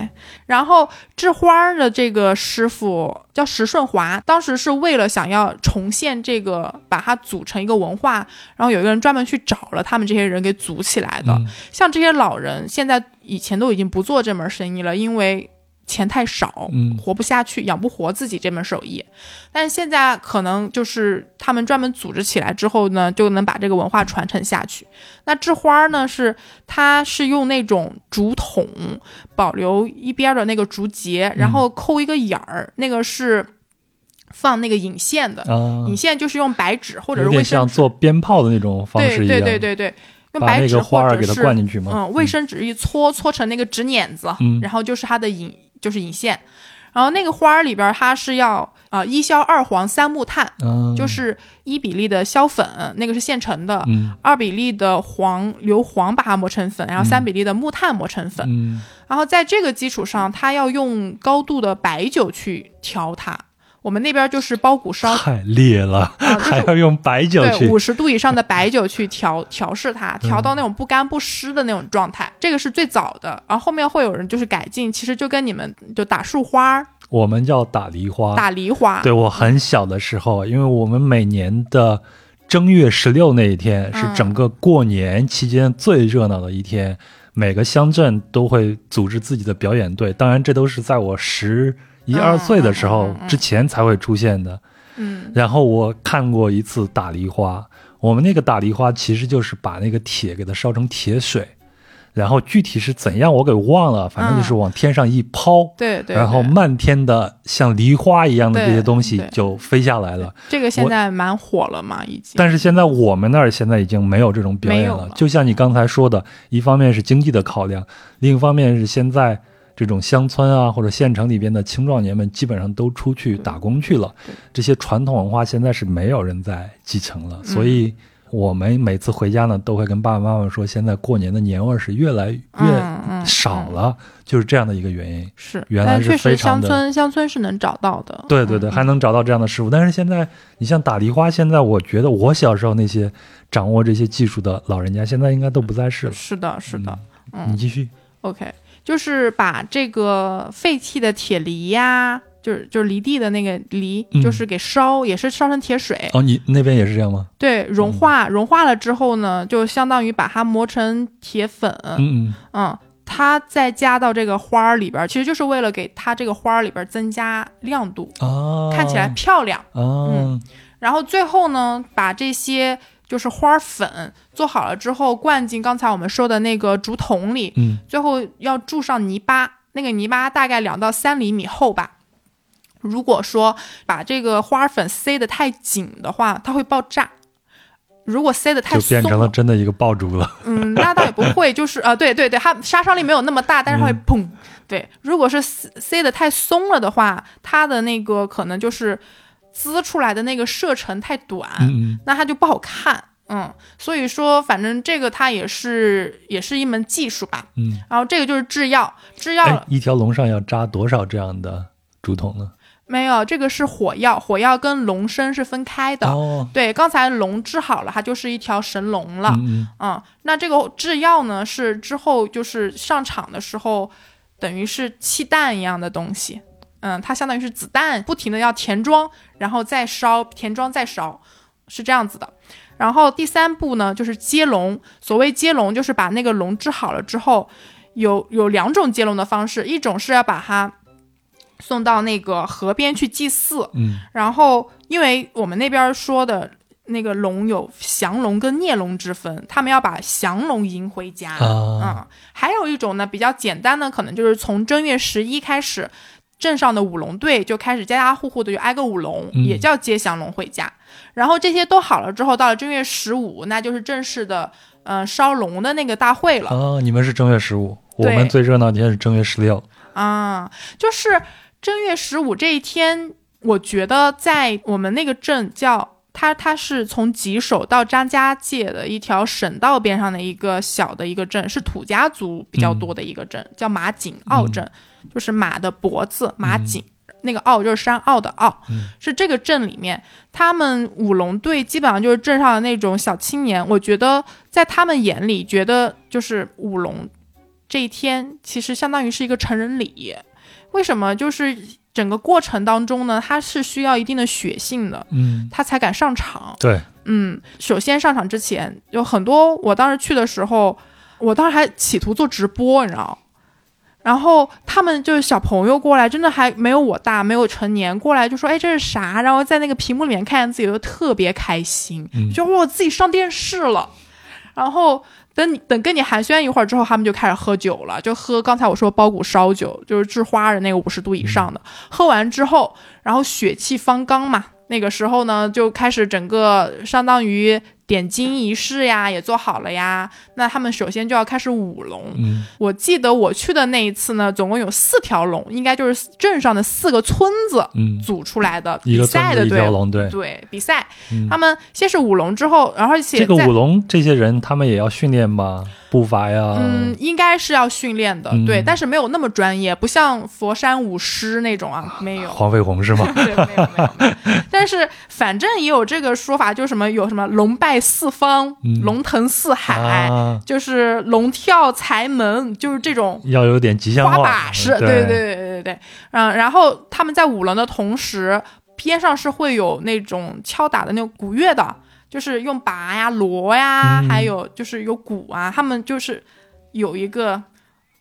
然后制花儿的这个师傅叫石顺华，当时是为了想要重现这个，把它组成一个文化，然后有一个人专门去找了他们这些人给组起来的。嗯。像这些老人，现在以前都已经不做这门生意了，因为钱太少，嗯。活不下去，养不活自己这门手艺。但是现在可能就是他们专门组织起来之后呢，就能把这个文化传承下去。那制花儿呢，是它是用那种竹筒保留一边的那个竹节，然后抠一个眼儿，那个是放那个引线的，啊，引线就是用白纸或者是卫生像做鞭炮的那种方式一对样，对对对对，用把那白纸个花儿给它或者是灌进去吗？嗯，卫生纸一搓，搓成那个纸捻子，嗯。然后就是它的引，就是引线。然后那个花儿里边儿它是要呃一硝二黄三木炭，嗯，就是一比例的硝粉，那个是现成的，嗯二比例的黄硫磺把它磨成粉，然后三比例的木炭磨成粉。嗯然后在这个基础上，它要用高度的白酒去调它。我们那边就是包谷烧，太烈了，啊就是 还要用白酒对，去五十度以上的白酒去调 调试它，调到那种不干不湿的那种状态，这个是最早的。然后后面会有人就是改进，其实就跟你们就打树花儿、我们叫打梨花。打梨花，对我很小的时候，因为我们每年的正月十六那一天是嗯整个过年期间最热闹的一天，每个乡镇都会组织自己的表演队。当然，这都是在我十一嗯二岁的时候之前才会出现的。嗯然后我看过一次打梨花，我们那个打梨花其实就是把那个铁给它烧成铁水，然后具体是怎样我给忘了，反正就是往天上一抛，对对，然后漫天的像梨花一样的这些东西就飞下来了。这个现在蛮火了嘛，已经。但是现在我们那儿现在已经没有这种表演了，了就像你刚才说的，一方面是经济的考量，另一方面是现在这种乡村啊或者县城里边的青壮年们基本上都出去打工去了，这些传统文化现在是没有人在继承了，嗯所以我们每次回家呢，都会跟爸爸妈妈说，现在过年的年味儿是越来越嗯嗯少了，就是这样的一个原因。是，原来是但确实非常的乡村乡村是能找到的。对对对，嗯还能找到这样的师傅。但是现在，你像打梨花，现在我觉得我小时候那些掌握这些技术的老人家，现在应该都不在世了。是的，是的。嗯你继续。OK，就是把这个废弃的铁梨呀，就是就是犁地的那个梨，嗯就是给烧，也是烧成铁水。哦，你那边也是这样吗？对，融化、融化了之后呢，就相当于把它磨成铁粉。嗯嗯嗯，它再加到这个花儿里边儿，其实就是为了给它这个花儿里边儿增加亮度，哦，看起来漂亮。哦，嗯然后最后呢，把这些就是花儿粉做好了之后，灌进刚才我们说的那个竹筒里，嗯最后要注上泥巴，那个泥巴大概两到三厘米厚吧。如果说把这个花粉塞得太紧的话，它会爆炸。如果塞得太松就变成了真的一个爆竹了。嗯，那倒也不会，就是呃，对对对，它杀伤力没有那么大，但是它会嗯砰。对，如果是塞塞得太松了的话，它的那个可能就是滋出来的那个射程太短，那它就不好看。嗯，所以说，反正这个它也是也是一门技术吧。嗯。然后这个就是制药，制药，一条龙上要扎多少这样的竹筒呢？没有，这个是火药，火药跟龙身是分开的。哦，对，刚才龙治好了，它就是一条神龙了。嗯，那这个制药呢，是之后就是上场的时候，等于是气弹一样的东西。嗯，它相当于是子弹，不停的要填装，然后再烧，填装再烧，是这样子的。然后第三步呢，就是接龙。所谓接龙，就是把那个龙治好了之后，有有两种接龙的方式，一种是要把它送到那个河边去祭祀，嗯然后，因为我们那边说的那个龙有降龙跟孽龙之分，他们要把降龙迎回家。啊嗯，还有一种呢，比较简单的，可能就是从正月十一开始，镇上的舞龙队就开始家家户户的就挨个舞龙，嗯也叫接降龙回家。然后这些都好了之后，到了正月十五，那就是正式的，嗯、烧龙的那个大会了。啊，你们是正月十五，我们最热闹的天是正月十六。啊，就是正月十五这一天，我觉得在我们那个镇叫它，它是从吉首到张家界的一条省道边上的一个小的一个镇，是土家族比较多的一个镇，叫马井坳镇，就是马的脖子马颈。那个坳就是山坳的坳，是这个镇里面，他们舞龙队基本上就是镇上的那种小青年。我觉得在他们眼里，觉得就是舞龙这一天其实相当于是一个成人礼。为什么？就是整个过程当中呢，他是需要一定的血性的，嗯，他才敢上场。对，嗯，首先上场之前有很多，我当时去的时候，我当时还企图做直播，你知道。然后他们就是小朋友过来，真的还没有我大，没有成年过来就说：“哎，这是啥？”然后在那个屏幕里面看见自己，就特别开心，嗯觉得哇，自己上电视了。然后等你等跟你寒暄一会儿之后，他们就开始喝酒了，就喝刚才我说包谷烧酒，就是制花的那个五十度以上的。喝完之后，然后血气方刚嘛，那个时候呢就开始整个相当于点睛仪式呀也做好了呀。那他们首先就要开始舞龙。嗯我记得我去的那一次呢，总共有四条龙，应该就是镇上的四个村子嗯，组出来的一比赛的队伍。对。对比赛，嗯他们先是舞龙之后，然后而且这个舞龙这些人，他们也要训练吗？步伐呀，嗯，应该是要训练的，嗯对，但是没有那么专业，不像佛山舞狮那种啊，没有。黄飞鸿是吗？对，没有没有没有，但是反正也有这个说法，就是什么有什么龙拜四方，嗯。龙腾四海，啊，就是龙跳财门，就是这种要有点吉祥花话，把式，对。对对对对对，嗯，然后他们在舞龙的同时，边上是会有那种敲打的那种鼓乐的，就是用拔呀、锣呀，嗯。还有就是有鼓啊，他们就是有一个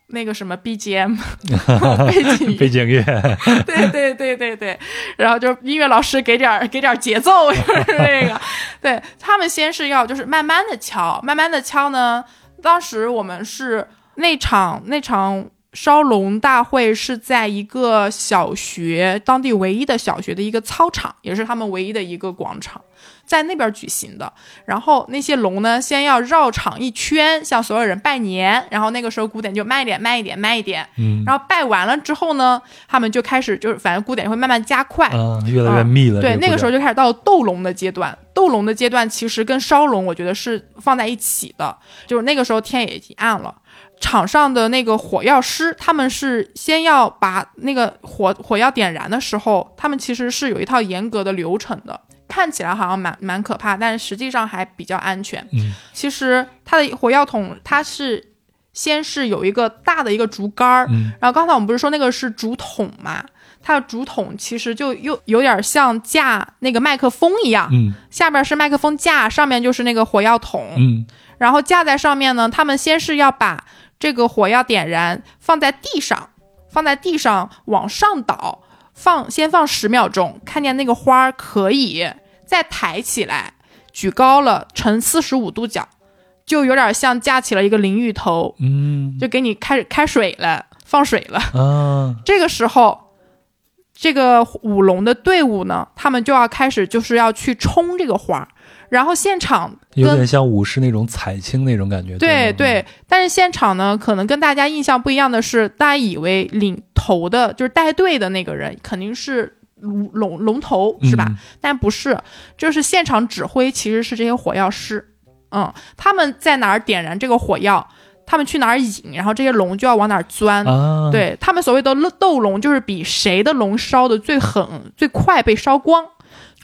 那个什么 BGM 背景音背景乐，对对对对对，然后就音乐老师给点儿给点儿节奏，就是那个，对他们先是要就是慢慢的敲，慢慢的敲呢。当时我们是那场那场烧龙大会是在一个小学，当地唯一的小学的一个操场，也是他们唯一的一个广场。在那边举行的，然后那些龙呢，先要绕场一圈，向所有人拜年，然后那个时候鼓点就慢一点，慢一点，慢一点，嗯然后拜完了之后呢，他们就开始就是反正鼓点会慢慢加快。啊，越来越密了。对，那个时候就开始到斗龙的阶段。斗龙的阶段其实跟烧龙，我觉得是放在一起的。就是那个时候天也已经暗了，场上的那个火药师，他们是先要把那个火火药点燃的时候，他们其实是有一套严格的流程的。看起来好像蛮蛮可怕，但是实际上还比较安全。嗯其实它的火药桶，它是先是有一个大的一个竹竿儿，嗯然后刚才我们不是说那个是竹筒嘛？它的竹筒其实就又有点像架那个麦克风一样，嗯下边是麦克风架，上面就是那个火药桶，嗯然后架在上面呢，他们先是要把这个火药点燃，放在地上，放在地上往上倒，放先放十秒钟，看见那个花儿可以再抬起来，举高了呈四十五度角，就有点像架起了一个淋浴头，嗯就给你开开水了，放水了。啊，这个时候，这个舞龙的队伍呢，他们就要开始就是要去冲这个花儿，然后现场有点像武士那种采青那种感觉。对对，但是现场呢，可能跟大家印象不一样的是，大家以为领头的就是带队的那个人肯定是龙龙龙头是吧？嗯但不是，就是现场指挥其实是这些火药师，嗯，他们在哪儿点燃这个火药，他们去哪儿引，然后这些龙就要往哪儿钻。啊，，对他们所谓的斗龙，就是比谁的龙烧的最狠、最快被烧光。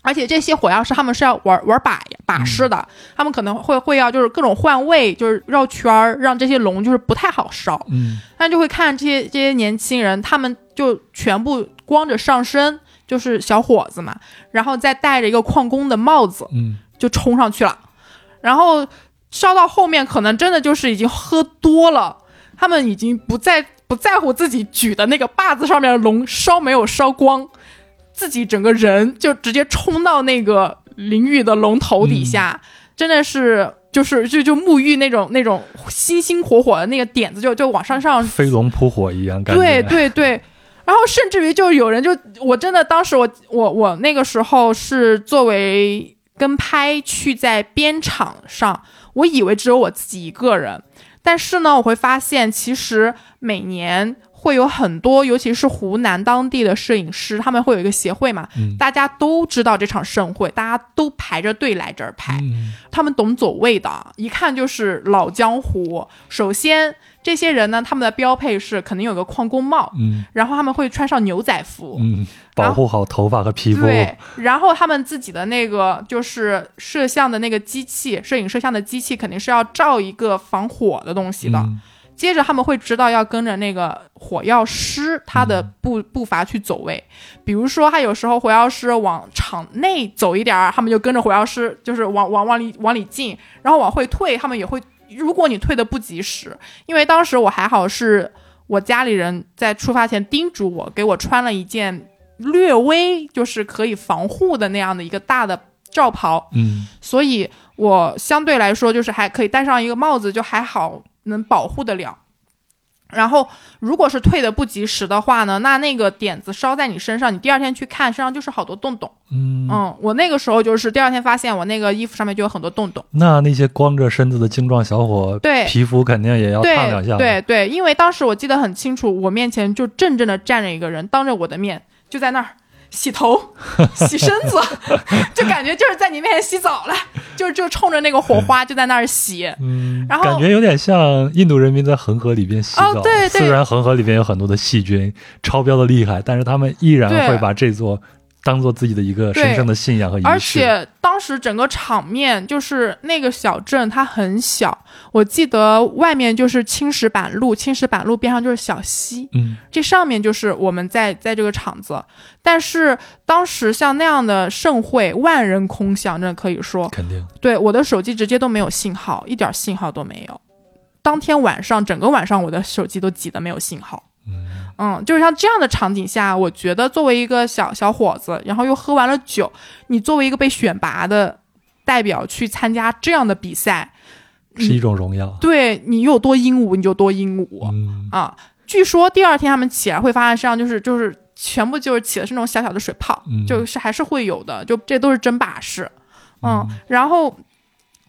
而且这些火药师他们是要玩玩把把式的，他们可能会会要就是各种换位，就是绕圈儿，让这些龙就是不太好烧。嗯那就会看这些这些年轻人，他们就全部光着上身，就是小伙子嘛，然后再戴着一个矿工的帽子，嗯就冲上去了，然后烧到后面，可能真的就是已经喝多了，他们已经不在不在乎自己举的那个把子上面的龙烧没有烧光，自己整个人就直接冲到那个淋浴的龙头底下，真的是。就是就就沐浴那种那种星星火火的那个点子就就往上上飞龙扑火一样感觉。对对对，然后甚至于就有人就我真的当时我我我那个时候是作为跟拍去在边场上，我以为只有我自己一个人，但是呢，我会发现其实每年。会有很多，尤其是湖南当地的摄影师，他们会有一个协会嘛，嗯大家都知道这场盛会，大家都排着队来这儿拍。嗯他们懂走位的，一看就是老江湖。首先，这些人呢，他们的标配是肯定有个矿工帽，嗯然后他们会穿上牛仔服，嗯，保护好头发和皮肤。对，然后他们自己的那个就是摄像的那个机器，摄影摄像的机器肯定是要照一个防火的东西的。嗯接着他们会知道要跟着那个火药师他的步步伐去走位，比如说他有时候火药师往场内走一点儿，他们就跟着火药师就是往往往里往里进，然后往回退，他们也会。如果你退的不及时，因为当时我还好是我家里人在出发前叮嘱我，给我穿了一件略微就是可以防护的那样的一个大的罩袍，嗯。所以我相对来说就是还可以戴上一个帽子，就还好能保护得了。然后，如果是退的不及时的话呢，那那个点子烧在你身上，你第二天去看，身上就是好多洞洞。嗯，嗯，我那个时候就是第二天发现我那个衣服上面就有很多洞洞。那那些光着身子的精壮小伙，对皮肤肯定也要烫两下。对对，因为当时我记得很清楚，我面前就正正的站着一个人，当着我的面就在那儿洗头、洗身子，就感觉就是在你面前洗澡了，就就冲着那个火花就在那儿洗。嗯，然后感觉有点像印度人民在恒河里边洗澡。哦对对虽然恒河里边有很多的细菌超标的厉害，但是他们依然会把这座当做自己的一个神圣的信仰和仪式。而且当时整个场面就是那个小镇，它很小，我记得外面就是青石板路，青石板路边上就是小溪，嗯，这上面就是我们在在这个场子。但是当时像那样的盛会，万人空巷，真的可以说，肯定。对我的手机直接都没有信号，一点信号都没有。当天晚上，整个晚上我的手机都挤得没有信号。嗯，就是像这样的场景下，我觉得作为一个小小伙子，然后又喝完了酒，你作为一个被选拔的代表去参加这样的比赛，是一种荣耀。对你有多鹦鹉你就多鹦鹉、嗯，啊。据说第二天他们起来会发现身上就是就是全部就是起的是那种小小的水泡，嗯就是还是会有的，就这都是真把式。嗯，然后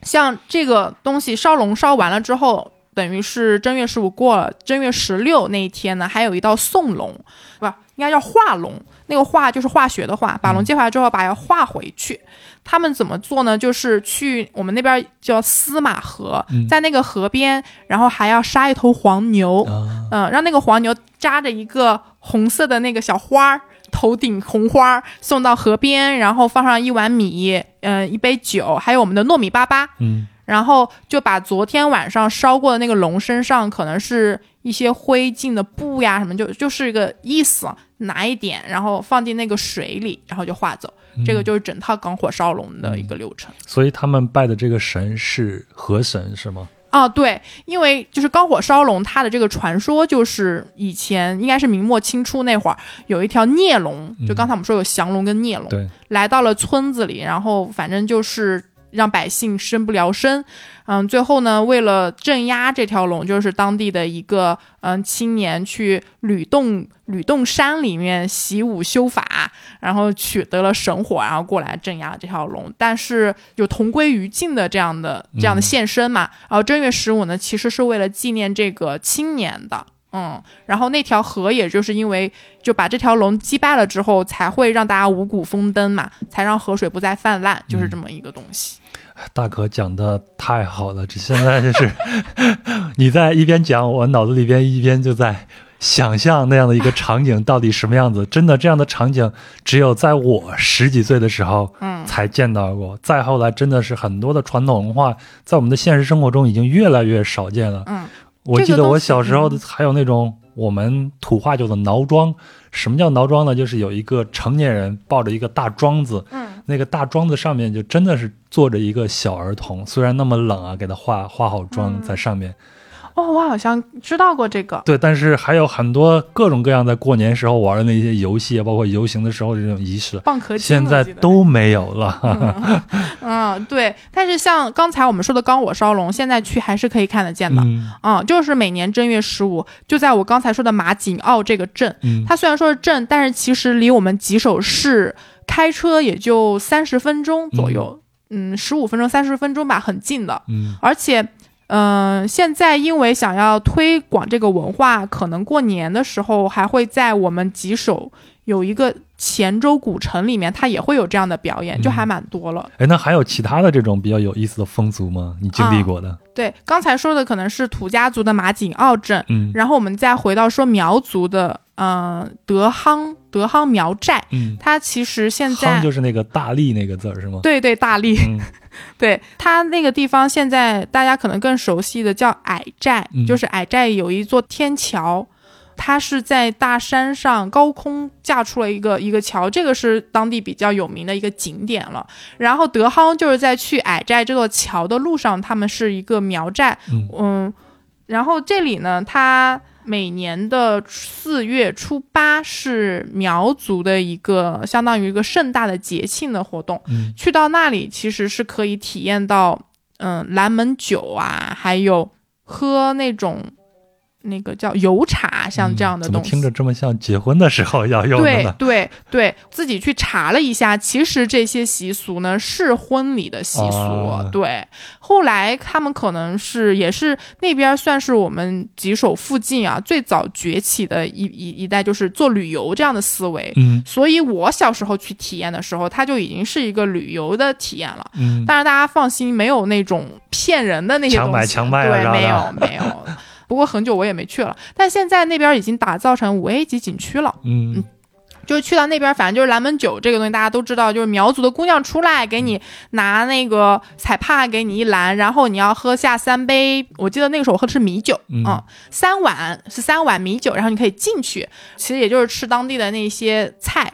像这个东西烧龙烧完了之后，等于是正月十五过了，正月十六那一天呢，还有一道送龙，不应该叫化龙。那个化就是化学的化，把龙接回来之后，把它化回去。他们怎么做呢？就是去我们那边叫司马河，嗯。在那个河边，然后还要杀一头黄牛，啊，嗯，让那个黄牛扎着一个红色的那个小花儿，头顶红花儿，送到河边，然后放上一碗米，嗯、一杯酒，还有我们的糯米粑粑，嗯，然后就把昨天晚上烧过的那个龙身上可能是一些灰烬的布呀什么，就就是一个意思，拿一点，然后放进那个水里，然后就化走。这个就是整套港火烧龙的一个流程。所以他们拜的这个神是河神是吗？啊，对，因为就是篝火烧龙，它的这个传说就是以前应该是明末清初那会儿有一条孽龙，就刚才我们说有降龙跟孽龙，对，来到了村子里，然后反正就是让百姓生不聊生。嗯，最后呢，为了镇压这条龙，就是当地的一个嗯青年去吕洞吕洞山里面习武修法，然后取得了神火，然后过来镇压了这条龙。但是有同归于尽的这样的这样的现身嘛。然后正月十五呢，其实是为了纪念这个青年的。嗯，然后那条河也就是因为就把这条龙击败了之后，才会让大家五谷丰登嘛，才让河水不再泛滥，就是这么一个东西。大可讲的太好了，这现在就是 你在一边讲，我脑子里边一边就在想象那样的一个场景到底什么样子。真的，这样的场景只有在我十几岁的时候，嗯才见到过。再后来，真的是很多的传统文化在我们的现实生活中已经越来越少见了。嗯，我记得我小时候的嗯还有那种我们土话叫做挠庄。什么叫挠庄呢？就是有一个成年人抱着一个大庄子，嗯，那个大庄子上面就真的是坐着一个小儿童，虽然那么冷啊，给他化化好妆嗯在上面。哦，我好像知道过这个。对，但是还有很多各种各样在过年时候玩的那些游戏，包括游行的时候这种仪式，蚌壳精现在都没有了。嗯，对。但是像刚才我们说的刚火烧龙，现在去还是可以看得见的。嗯嗯，就是每年正月十五，就在我刚才说的马景澳这个镇，嗯它虽然说是镇，但是其实离我们吉首市开车也就三十分钟左右，嗯，十五分钟、三十分钟吧，很近的。嗯而且，嗯、现在因为想要推广这个文化，可能过年的时候还会在我们吉首有一个黔州古城里面，它也会有这样的表演，就还蛮多了。哎，那还有其他的这种比较有意思的风俗吗？你经历过的？对，刚才说的可能是土家族的马景澳镇，嗯然后我们再回到说苗族的，嗯、德夯德夯苗寨，嗯，它其实现在就是那个大力那个字儿是吗？对对大力，嗯 对它那个地方现在大家可能更熟悉的叫矮寨，嗯就是矮寨有一座天桥。它是在大山上高空架出了一个一个桥，这个是当地比较有名的一个景点了。然后德夯就是在去矮寨这座桥的路上，他们是一个苗寨，嗯嗯，然后这里呢，它每年的四月初八是苗族的一个相当于一个盛大的节庆的活动。嗯去到那里其实是可以体验到，嗯，蓝门酒啊，还有喝那种那个叫油茶，像这样的东西。听着这么像结婚的时候要用的对？对对，自己去查了一下，其实这些习俗呢是婚礼的习俗。啊对，后来他们可能是也是那边算是我们吉首附近啊最早崛起的一一一代，就是做旅游这样的思维。嗯所以我小时候去体验的时候，它就已经是一个旅游的体验了。嗯，但是大家放心，没有那种骗人的那些东西，强买强卖啊对，没有没有。不过很久我也没去了，但现在那边已经打造成五 A 级景区了。嗯就是去到那边，反正就是蓝门酒这个东西，大家都知道，就是苗族的姑娘出来给你拿那个彩帕给你一篮，然后你要喝下三杯，我记得那个时候我喝的是米酒，嗯三碗是三碗米酒，然后你可以进去，其实也就是吃当地的那些菜。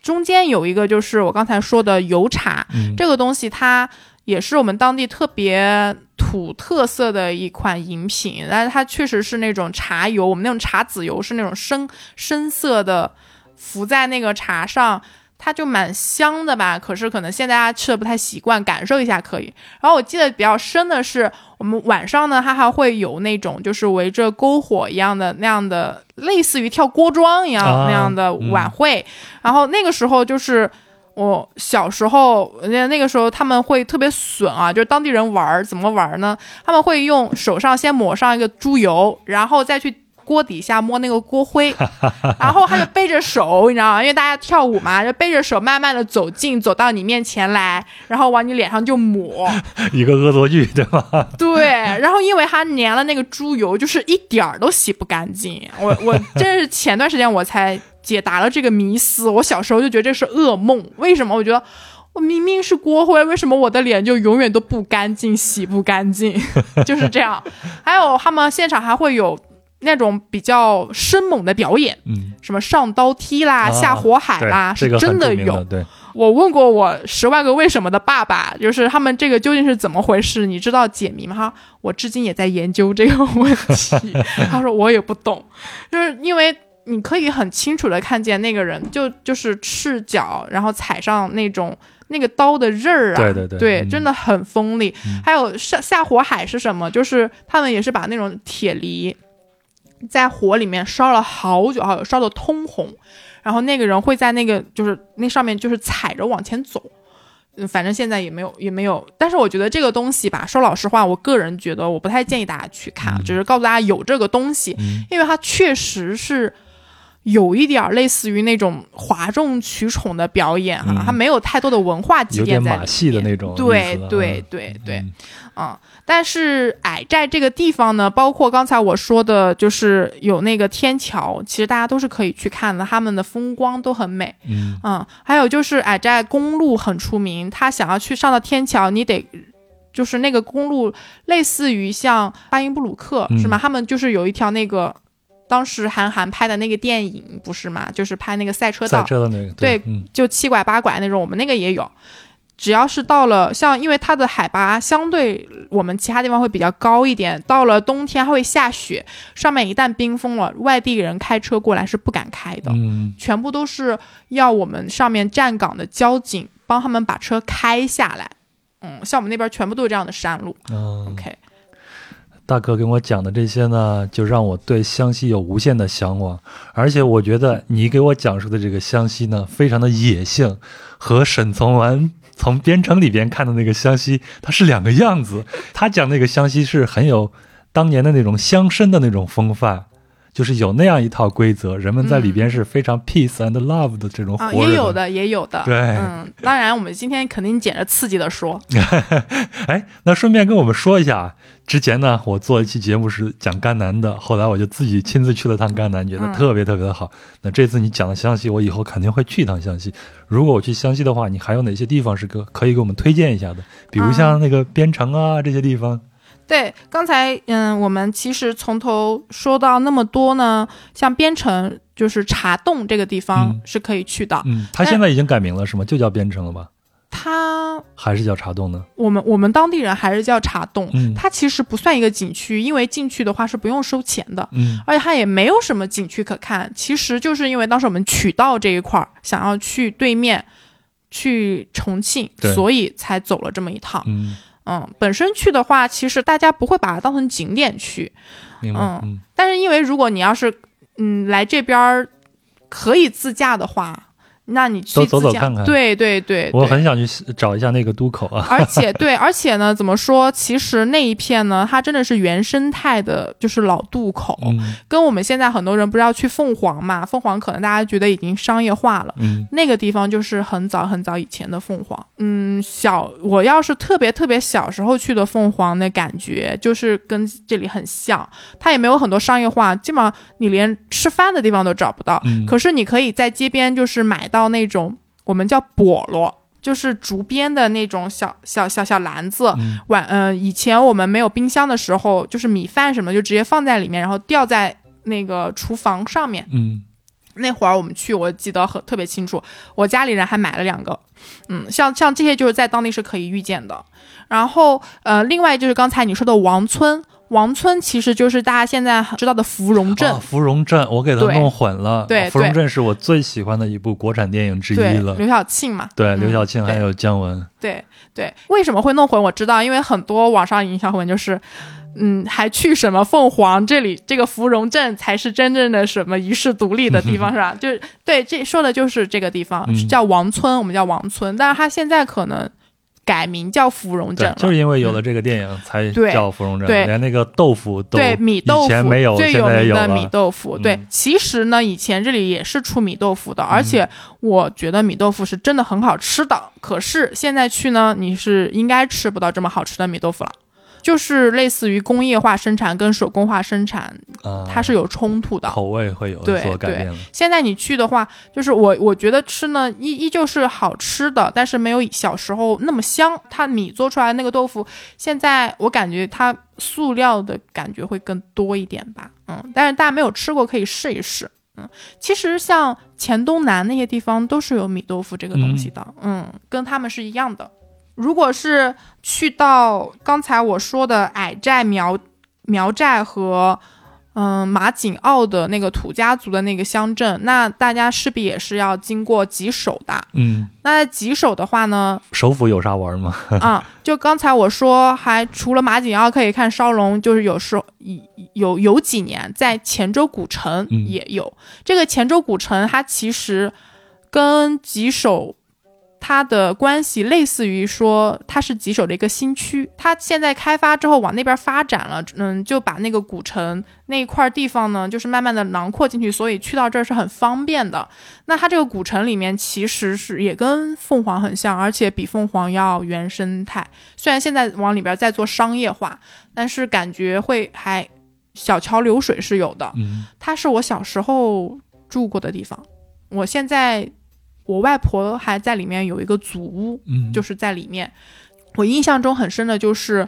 中间有一个就是我刚才说的油茶，嗯，这个东西它也是我们当地特别土特色的一款饮品，但是它确实是那种茶油，我们那种茶籽油是那种深深色的，浮在那个茶上。它就蛮香的吧，可是可能现在大家吃的不太习惯，感受一下可以。然后我记得比较深的是，我们晚上呢，它还会有那种就是围着篝火一样的那样的，类似于跳锅庄一样、啊那样的晚会。然后那个时候就是我小时候，那那个时候他们会特别损啊，就是当地人玩儿怎么玩儿呢？他们会用手上先抹上一个猪油，然后再去。锅底下摸那个锅灰，然后他就背着手，你知道吗？因为大家跳舞嘛，就背着手慢慢的走近，走到你面前来，然后往你脸上就抹。一个恶作剧对吧？对，然后因为他粘了那个猪油，就是一点儿都洗不干净。我我真是前段时间我才解答了这个迷思。我小时候就觉得这是噩梦，为什么？我觉得我明明是锅灰，为什么我的脸就永远都不干净，洗不干净？就是这样。还有他们现场还会有那种比较生猛的表演，嗯，什么上刀梯啦、啊下火海啦，是真的有。对，我问过我十万个为什么的爸爸，就是他们这个究竟是怎么回事？你知道解谜吗？他我至今也在研究这个问题。他说我也不懂，就是因为你可以很清楚的看见那个人就就是赤脚，然后踩上那种那个刀的刃儿啊，对对对嗯真的很锋利。还有下下火海是什么？就是他们也是把那种铁梨在火里面烧了好久好久，烧得通红。然后那个人会在那个就是那上面就是踩着往前走，嗯，反正现在也没有也没有，但是我觉得这个东西吧，说老实话，我个人觉得我不太建议大家去看，只是告诉大家有这个东西，嗯因为它确实是。有一点儿类似于那种哗众取宠的表演哈、嗯它没有太多的文化积淀在里面。马戏的那种对对嗯对对，嗯啊、但是矮寨这个地方呢，包括刚才我说的，就是有那个天桥，其实大家都是可以去看的，他们的风光都很美。嗯嗯，还有就是矮寨公路很出名，他想要去上到天桥，你得。就是那个公路，类似于像巴音布鲁克、嗯是吗？他们就是有一条那个，当时韩寒拍的那个电影不是吗？就是拍那个赛车道赛，车的那个，对嗯就七拐八拐那种，我们那个也有。只要是到了像，因为它的海拔相对我们其他地方会比较高一点，到了冬天它会下雪，上面一旦冰封了，外地人开车过来是不敢开的，嗯全部都是要我们上面站岗的交警帮他们把车开下来。嗯，像我们那边全部都是这样的山路。嗯 OK，大哥跟我讲的这些呢，就让我对湘西有无限的向往，而且我觉得你给我讲述的这个湘西呢，非常的野性，和沈从文从边城里边看的那个湘西，它是两个样子。他讲那个湘西是很有当年的那种乡绅的那种风范。就是有那样一套规则，人们在里边是非常 peace and love 的这种活啊，也有的，也有的。对嗯，当然我们今天肯定捡着刺激的说。哎，那顺便跟我们说一下啊，之前呢，我做一期节目是讲甘南的，后来我就自己亲自去了趟甘南，觉得嗯特别特别的好。那这次你讲了湘西，我以后肯定会去一趟湘西。如果我去湘西的话，你还有哪些地方是可可以给我们推荐一下的？比如像那个边城啊、这些地方。对，刚才嗯，我们其实从头说到那么多呢，像边城就是茶洞这个地方嗯是可以去的。嗯，它现在已经改名了是吗？就叫边城了吧？它还是叫茶洞呢？我们我们当地人还是叫茶洞，嗯它其实不算一个景区，因为进去的话是不用收钱的。嗯而且它也没有什么景区可看，其实就是因为当时我们渠道这一块儿想要去对面，去重庆，所以才走了这么一趟。嗯，嗯，本身去的话，其实大家不会把它当成景点去，明白。嗯嗯但是因为如果你要是嗯来这边儿可以自驾的话，那你去走自驾走看看对对对，对我很想去找一下那个渡口啊。而且 对，而且呢，怎么说？其实那一片呢，它真的是原生态的，就是老渡口，嗯跟我们现在很多人不是要去凤凰嘛？凤凰可能大家觉得已经商业化了。嗯那个地方就是很早很早以前的凤凰，嗯，小我要是特别特别小时候去的凤凰那感觉，就是跟这里很像，它也没有很多商业化，基本上你连吃饭的地方都找不到，嗯，可是你可以在街边就是买到那种我们叫笸箩，就是竹编的那种小小小小篮子。碗嗯以前我们没有冰箱的时候，就是米饭什么就直接放在里面，然后吊在那个厨房上面。嗯那会儿我们去，我记得很特别清楚，我家里人还买了两个。嗯，像像这些就是在当地是可以遇见的。然后呃，另外就是刚才你说的王村，王村其实就是大家现在知道的芙蓉镇。啊，芙蓉镇，我给它弄混了。对对芙蓉镇是我最喜欢的一部国产电影之一了。刘晓庆嘛，对，嗯刘晓庆还有姜文。对对，为什么会弄混？我知道，因为很多网上营销文就是，嗯，还去什么凤凰这里，这个芙蓉镇才是真正的什么遗世独立的地方，是吧？就是对，这说的就是这个地方，嗯叫王村，我们叫王村，但是它现在可能改名叫芙蓉镇了，，就是因为有了这个电影才叫芙蓉镇，对连那个豆腐都对米豆以前腐没有，最有名的米。豆腐。对嗯，其实呢，以前这里也是出米豆腐的，而且我觉得米豆腐是真的很好吃的。可是现在去呢，你是应该吃不到这么好吃的米豆腐了。就是类似于工业化生产跟手工化生产，啊，它是有冲突的。口味会有对所改变。现在你去的话，就是我我觉得吃呢依依旧是好吃的，但是没有小时候那么香。它米做出来的那个豆腐，现在我感觉它塑料的感觉会更多一点吧。嗯，但是大家没有吃过可以试一试。嗯，其实像黔东南那些地方都是有米豆腐这个东西的，嗯跟他们是一样的。如果是去到刚才我说的矮寨苗苗寨和嗯马景奥的那个土家族的那个乡镇，那大家势必也是要经过吉首的。嗯，那在吉首的话呢，首府有啥玩吗？啊，就刚才我说，还除了马景奥可以看烧龙，就是有时候有有几年在黔州古城嗯也有。这个黔州古城，它其实跟吉首它的关系类似于说，它是吉首的一个新区，它现在开发之后往那边发展了，嗯，就把那个古城那一块地方呢，就是慢慢的囊括进去，所以去到这儿是很方便的。那它这个古城里面其实是也跟凤凰很像，而且比凤凰要原生态。虽然现在往里边在做商业化，但是感觉会还小桥流水是有的。嗯它是我小时候住过的地方，我现在我外婆还在里面有一个祖屋，嗯，就是在里面。我印象中很深的就是，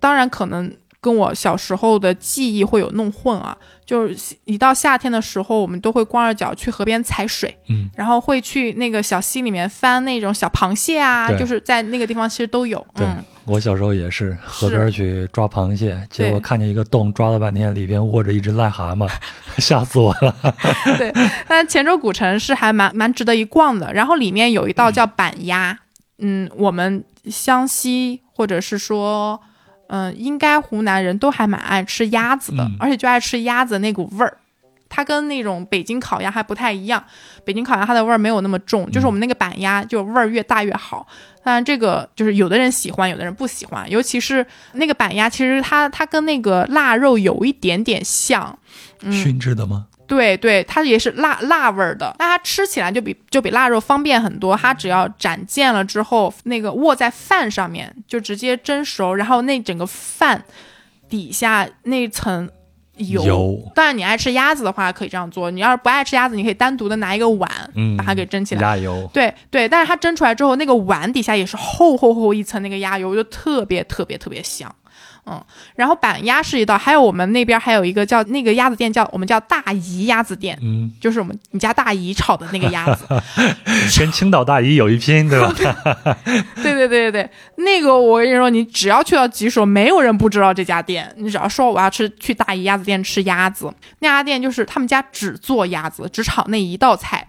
当然可能跟我小时候的记忆会有弄混啊。就是一到夏天的时候，我们都会光着脚去河边踩水，嗯，然后会去那个小溪里面翻那种小螃蟹啊，就是在那个地方其实都有。嗯，我小时候也是河边去抓螃蟹，结果看见一个洞，抓了半天，里边卧着一只癞蛤蟆，吓死我了。对，但黔州古城是还蛮蛮值得一逛的。然后里面有一道叫板鸭，嗯，我们湘西或者是说，嗯，应该湖南人都还蛮爱吃鸭子的，嗯而且就爱吃鸭子那股味儿。它跟那种北京烤鸭还不太一样，北京烤鸭它的味儿没有那么重，就是我们那个板鸭就味儿越大越好。当然，这个就是有的人喜欢，有的人不喜欢，尤其是那个板鸭，其实它它跟那个腊肉有一点点像，嗯，熏制的吗？对对，它也是辣辣味儿的，那它吃起来就比就比腊肉方便很多。它只要斩件了之后，那个握在饭上面就直接蒸熟，然后那整个饭底下那层油。油当然，你爱吃鸭子的话可以这样做，你要是不爱吃鸭子，你可以单独的拿一个碗，嗯，把它给蒸起来。鸭油。对对，但是它蒸出来之后，那个碗底下也是厚厚厚一层那个鸭油，就特别特别特别香。嗯，然后板鸭是一道，还有我们那边还有一个叫那个鸭子店叫我们叫大姨鸭子店，嗯，就是我们你家大姨炒的那个鸭子。跟青岛大姨有一拼，对吧？对对对对对，那个我跟你说，你只要去到吉首，没有人不知道这家店。你只要说我要吃去大姨鸭子店吃鸭子，那家店就是他们家只做鸭子，只炒那一道菜。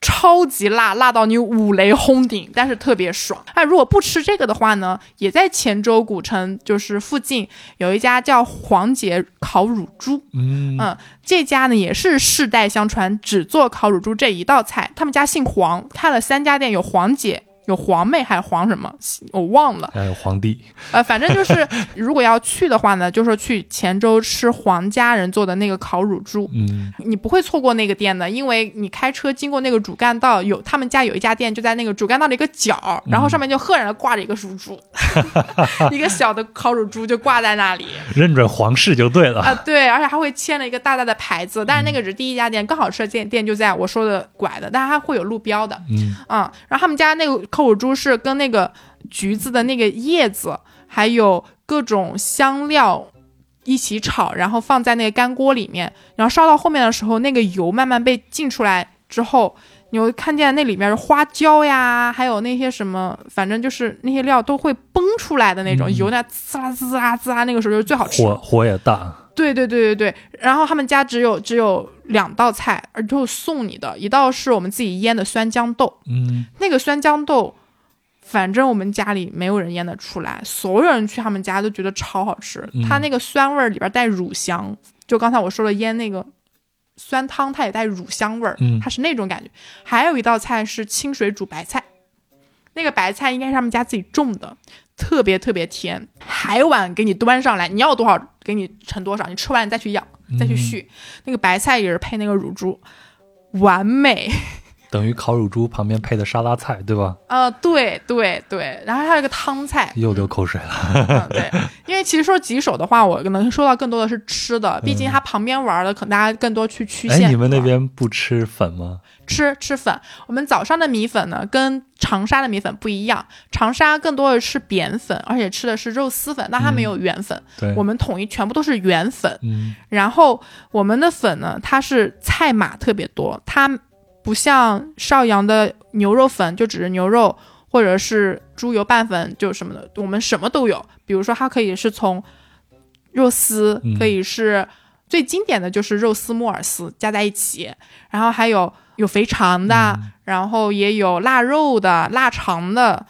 超级辣，辣到你五雷轰顶，但是特别爽。那如果不吃这个的话呢，也在黔州古城就是附近有一家叫黄姐烤乳猪，嗯嗯，这家呢也是世代相传，只做烤乳猪这一道菜。他们家姓黄，开了三家店，有黄姐。有皇妹还是皇什么，我忘了。还有皇帝，呃，反正就是，如果要去的话呢，就是去黔州吃皇家人做的那个烤乳猪，嗯你不会错过那个店的，因为你开车经过那个主干道，有他们家有一家店就在那个主干道的一个角，然后上面就赫然的挂着一个乳猪，一个小的烤乳猪就挂在那里认准皇室就对了。啊、对，而且还会签了一个大大的牌子，但是那个只是第一家店，更好吃的店店就在我说的拐的，但是它会有路标的，嗯啊、然后他们家那个臭乳猪是跟那个橘子的那个叶子，还有各种香料一起炒，然后放在那个干锅里面，然后烧到后面的时候，那个油慢慢被浸出来之后，你会看见那里面的花椒呀，还有那些什么，反正就是那些料都会崩出来的那种、嗯。油，那滋啦滋啦滋啦，那个时候就是最好吃。的。火火也大，对对对对对，然后他们家只有只有两道菜，而就送你的，一道是我们自己腌的酸豇豆，嗯。那个酸豇豆，反正我们家里没有人腌得出来，所有人去他们家都觉得超好吃。嗯。它那个酸味儿里边带乳香，就刚才我说的腌那个酸汤，它也带乳香味儿，嗯它是那种感觉。还有一道菜是清水煮白菜，那个白菜应该是他们家自己种的，特别特别甜。海碗给你端上来，你要多少给你盛多少，你吃完你再去舀再去续。那个白菜也是配那个乳猪，完美。等于烤乳猪旁边配的沙拉菜，对吧？呃，对对对，然后还有一个汤菜，又流口水了。嗯，对，因为其实说棘手的话，我能说到更多的是吃的，毕竟它旁边玩的，可能大家更多去区嗯哎，县。你们那边不吃粉吗？吃吃粉，我们早上的米粉呢，跟长沙的米粉不一样，长沙更多的是扁粉，而且吃的是肉丝粉，那它没有圆粉，对，我们统一全部都是圆粉。嗯然后我们的粉呢，它是菜码特别多，它不像邵阳的牛肉粉就只是牛肉，或者是猪油拌粉就什么的，我们什么都有。比如说，它可以是从肉丝嗯，可以是、最经典的就是肉丝木耳丝加在一起，然后还有有肥肠的，嗯。然后也有腊肉的、腊肠的，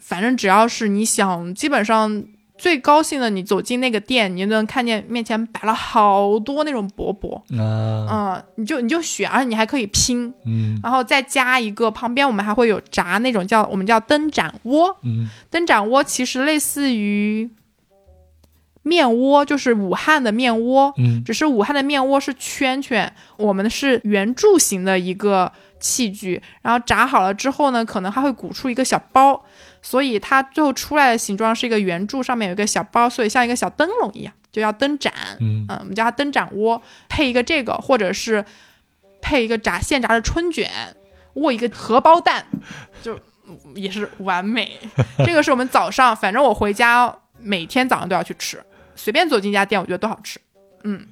反正只要是你想，基本上最高兴的，你走进那个店，你就能看见面前摆了好多那种饽饽，啊。嗯，你就你就选，而且你还可以拼，嗯。然后再加一个，旁边我们还会有炸那种叫我们叫灯盏窝，嗯。灯盏窝其实类似于面窝，就是武汉的面窝，嗯。只是武汉的面窝是圈圈，我们是圆柱形的一个器具，然后炸好了之后呢，可能还会鼓出一个小包，所以它最后出来的形状是一个圆柱，上面有一个小包，所以像一个小灯笼一样，就叫灯盏。嗯嗯，我们叫它灯盏窝，配一个这个，或者是配一个炸现炸的春卷，握一个荷包蛋，就嗯也是完美。这个是我们早上，反正我回家每天早上都要去吃，随便走进一家店，我觉得都好吃。嗯，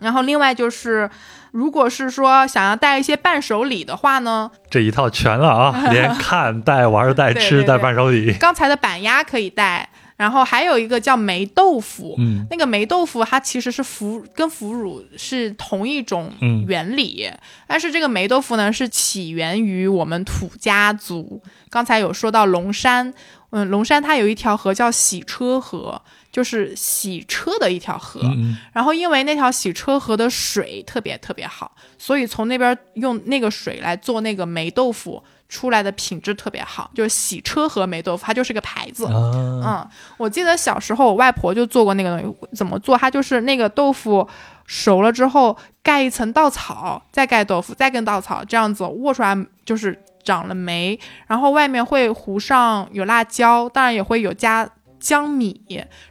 然后另外就是，如果是说想要带一些伴手礼的话呢，这一套全了啊，连看带玩带吃带伴手礼。刚才的板鸭可以带，然后还有一个叫霉豆腐，嗯那个霉豆腐它其实是腐跟腐乳是同一种嗯原理，但是这个霉豆腐呢是起源于我们土家族。刚才有说到龙山，嗯，龙山它有一条河叫洗车河，就是洗车的一条河。嗯然后因为那条洗车河的水特别特别好，所以从那边用那个水来做那个霉豆腐出来的品质特别好，就是洗车和霉豆腐，它就是个牌子。嗯，我记得小时候我外婆就做过那个东西，怎么做？它就是那个豆腐熟了之后盖一层稻草，再盖豆腐，再跟稻草，这样子握出来就是长了霉，然后外面会糊上有辣椒，当然也会有加姜米，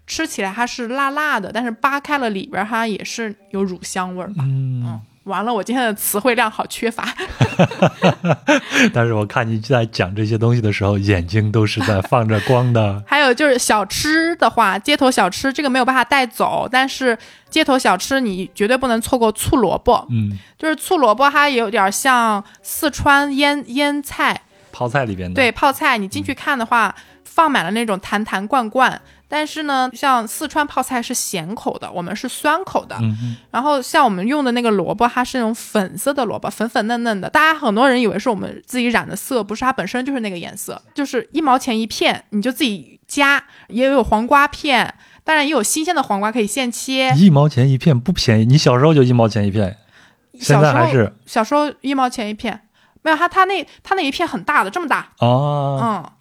吃起来它是辣辣的，但是扒开了里边它也是有乳香味儿吧。嗯完了，我今天的词汇量好缺乏。但是我看你在讲这些东西的时候，眼睛都是在放着光的。还有就是小吃的话，街头小吃这个没有办法带走，但是街头小吃你绝对不能错过醋萝卜。嗯，就是醋萝卜，它有点像四川腌腌菜，泡菜里边的。对，泡菜。你进去看的话，放满了那种坛坛罐罐。但是呢，像四川泡菜是咸口的，我们是酸口的。嗯哼，然后像我们用的那个萝卜，它是那种粉色的萝卜，粉粉嫩嫩的。大家很多人以为是我们自己染的色，不是，它本身就是那个颜色，就是一毛钱一片，你就自己加。也有黄瓜片，当然也有新鲜的黄瓜可以现切。一毛钱一片不便宜，你小时候就一毛钱一片，现小时候在还是小时候一毛钱一片，没有它它那它那一片很大的，这么大，哦，嗯。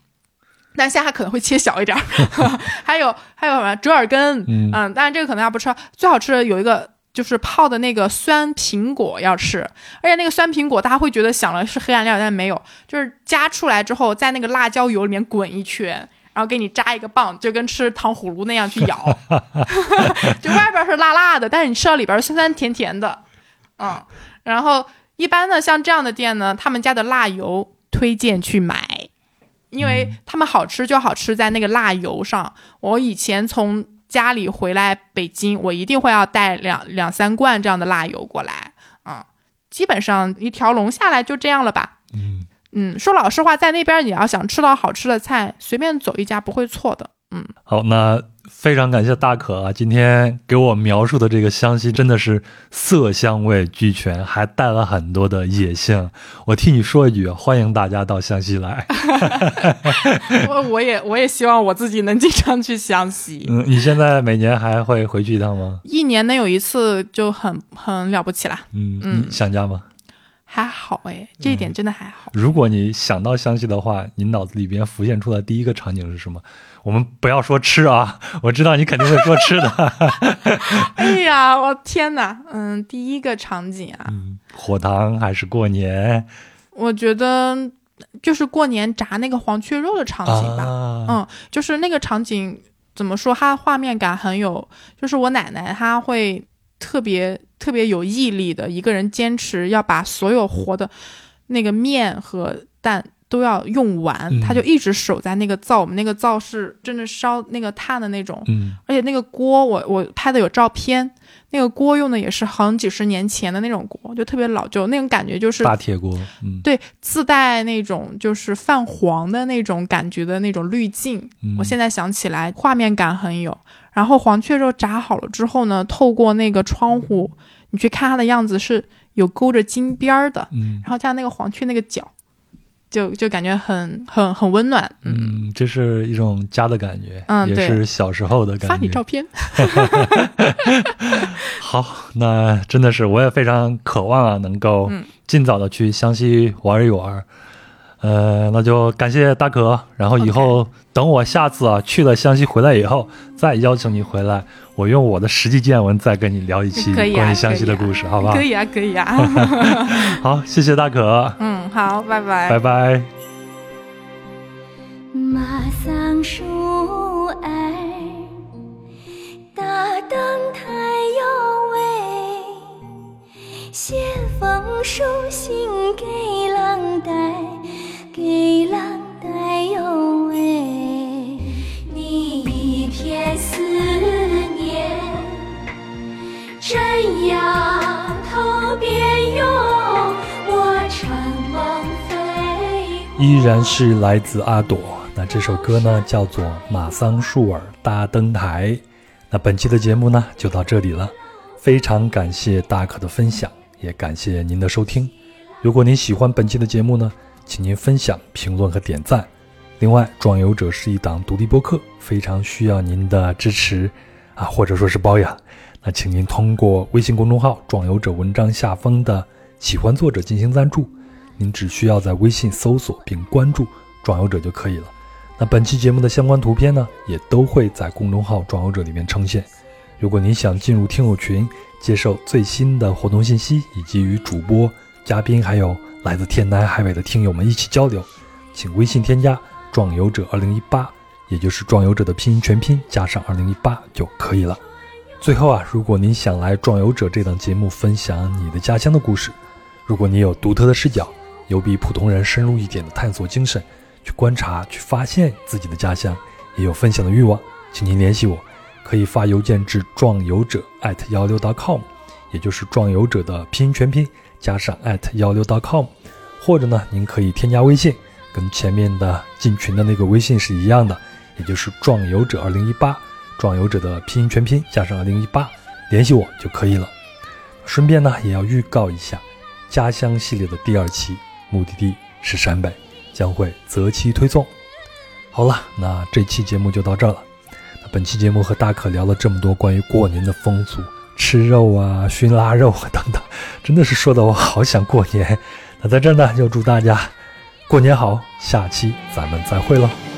但现在它可能会切小一点儿，还有还有什么折耳根，嗯当然这个可能要不吃。最好吃的有一个就是泡的那个酸苹果要吃，而且那个酸苹果大家会觉得想了是黑暗料理，但没有，就是夹出来之后在那个辣椒油里面滚一圈，然后给你扎一个棒，就跟吃糖葫芦那样去咬，就外边是辣辣的，但是你吃到里边酸酸甜甜的，嗯，然后一般呢像这样的店呢，他们家的辣油推荐去买。因为他们好吃就好吃在那个辣油上。我以前从家里回来北京，我一定会要带两两三罐这样的辣油过来啊、基本上一条龙下来就这样了吧。嗯嗯，说老实话，在那边你要想吃到好吃的菜，随便走一家不会错的。嗯，好，那非常感谢大可啊，今天给我描述的这个湘西真的是色香味俱全，还带了很多的野性。我替你说一句，欢迎大家到湘西来。我我也我也希望我自己能经常去湘西，嗯，你现在每年还会回去一趟吗？一年能有一次就很很了不起啦。嗯，嗯你想家吗？还好哎，这一点真的还好。如果你想到湘西的话，你脑子里边浮现出来第一个场景是什么？我们不要说吃啊，我知道你肯定会说吃的。哎呀，我天哪！嗯，第一个场景啊，嗯，火塘还是过年我觉得就是过年炸那个黄雀肉的场景吧。啊？嗯，就是那个场景怎么说？它画面感很有，就是我奶奶她会特别特别有毅力的一个人坚持要把所有活的那个面和蛋都要用完，嗯她就一直守在那个灶。我们那个灶是真的烧那个炭的那种，嗯而且那个锅我我拍的有照片，那个锅用的也是好几十年前的那种锅，就特别老旧，那种感觉就是大铁锅，嗯，对自带那种就是泛黄的那种感觉的那种滤镜。嗯我现在想起来，画面感很有。然后黄雀肉炸好了之后呢，透过那个窗户，你去看它的样子是有勾着金边儿的，嗯然后加上那个黄雀那个角，就就感觉很很很温暖。嗯，嗯，这是一种家的感觉，也嗯也是小时候的感觉。发你照片。好，那真的是我也非常渴望啊，能够嗯尽早的去湘西玩一玩。呃，那就感谢大可，然后以后等我下次啊去了湘西回来以后，再邀请你回来，我用我的实际见闻再跟你聊一期关于湘西的故事，好不好可？以啊，可以啊。好，谢谢大可，嗯，好，拜拜。拜拜。马桑树儿，大灯台哟喂，写封书信给郎带，给郎带哟喂，你一片思念，真呀头边哟，我乘梦飞。依然是来自阿朵。那这首歌呢，叫做《马桑树儿搭灯台》。那本期的节目呢，就到这里了。非常感谢大可的分享，也感谢您的收听。如果您喜欢本期的节目呢，请您分享、评论和点赞。另外，《壮游者》是一档独立播客，非常需要您的支持啊，或者说是包养。那请您通过微信公众号“壮游者”文章下方的“喜欢作者”进行赞助。您只需要在微信搜索并关注“壮游者”就可以了。那本期节目的相关图片呢，也都会在公众号“壮游者”里面呈现。如果您想进入听友群，接受最新的活动信息，以及与主播、嘉宾还有来自天南海北的听友们一起交流，请微信添加“壮游者二零一八”，也就是“壮游者”的拼音全拼加上二零一八就可以了。最后啊，如果您想来《壮游者》这档节目分享你的家乡的故事，如果你有独特的视角，有比普通人深入一点的探索精神，去观察、去发现自己的家乡，也有分享的欲望，请您联系我，可以发邮件至壮游者艾特幺六 .com，也就是壮游者的拼音全拼加上幺六 .com，或者呢，您可以添加微信，跟前面的进群的那个微信是一样的，也就是壮游者二零一八。壮游者的拼音全拼加上二零一八，联系我就可以了。顺便呢，也要预告一下家乡系列的第二期，目的地是陕北，将会择期推送。好了，那这期节目就到这儿了。那本期节目和大可聊了这么多关于过年的风俗，吃肉啊、熏腊肉啊等等，真的是说的我好想过年。那在这儿呢，就祝大家过年好，下期咱们再会喽。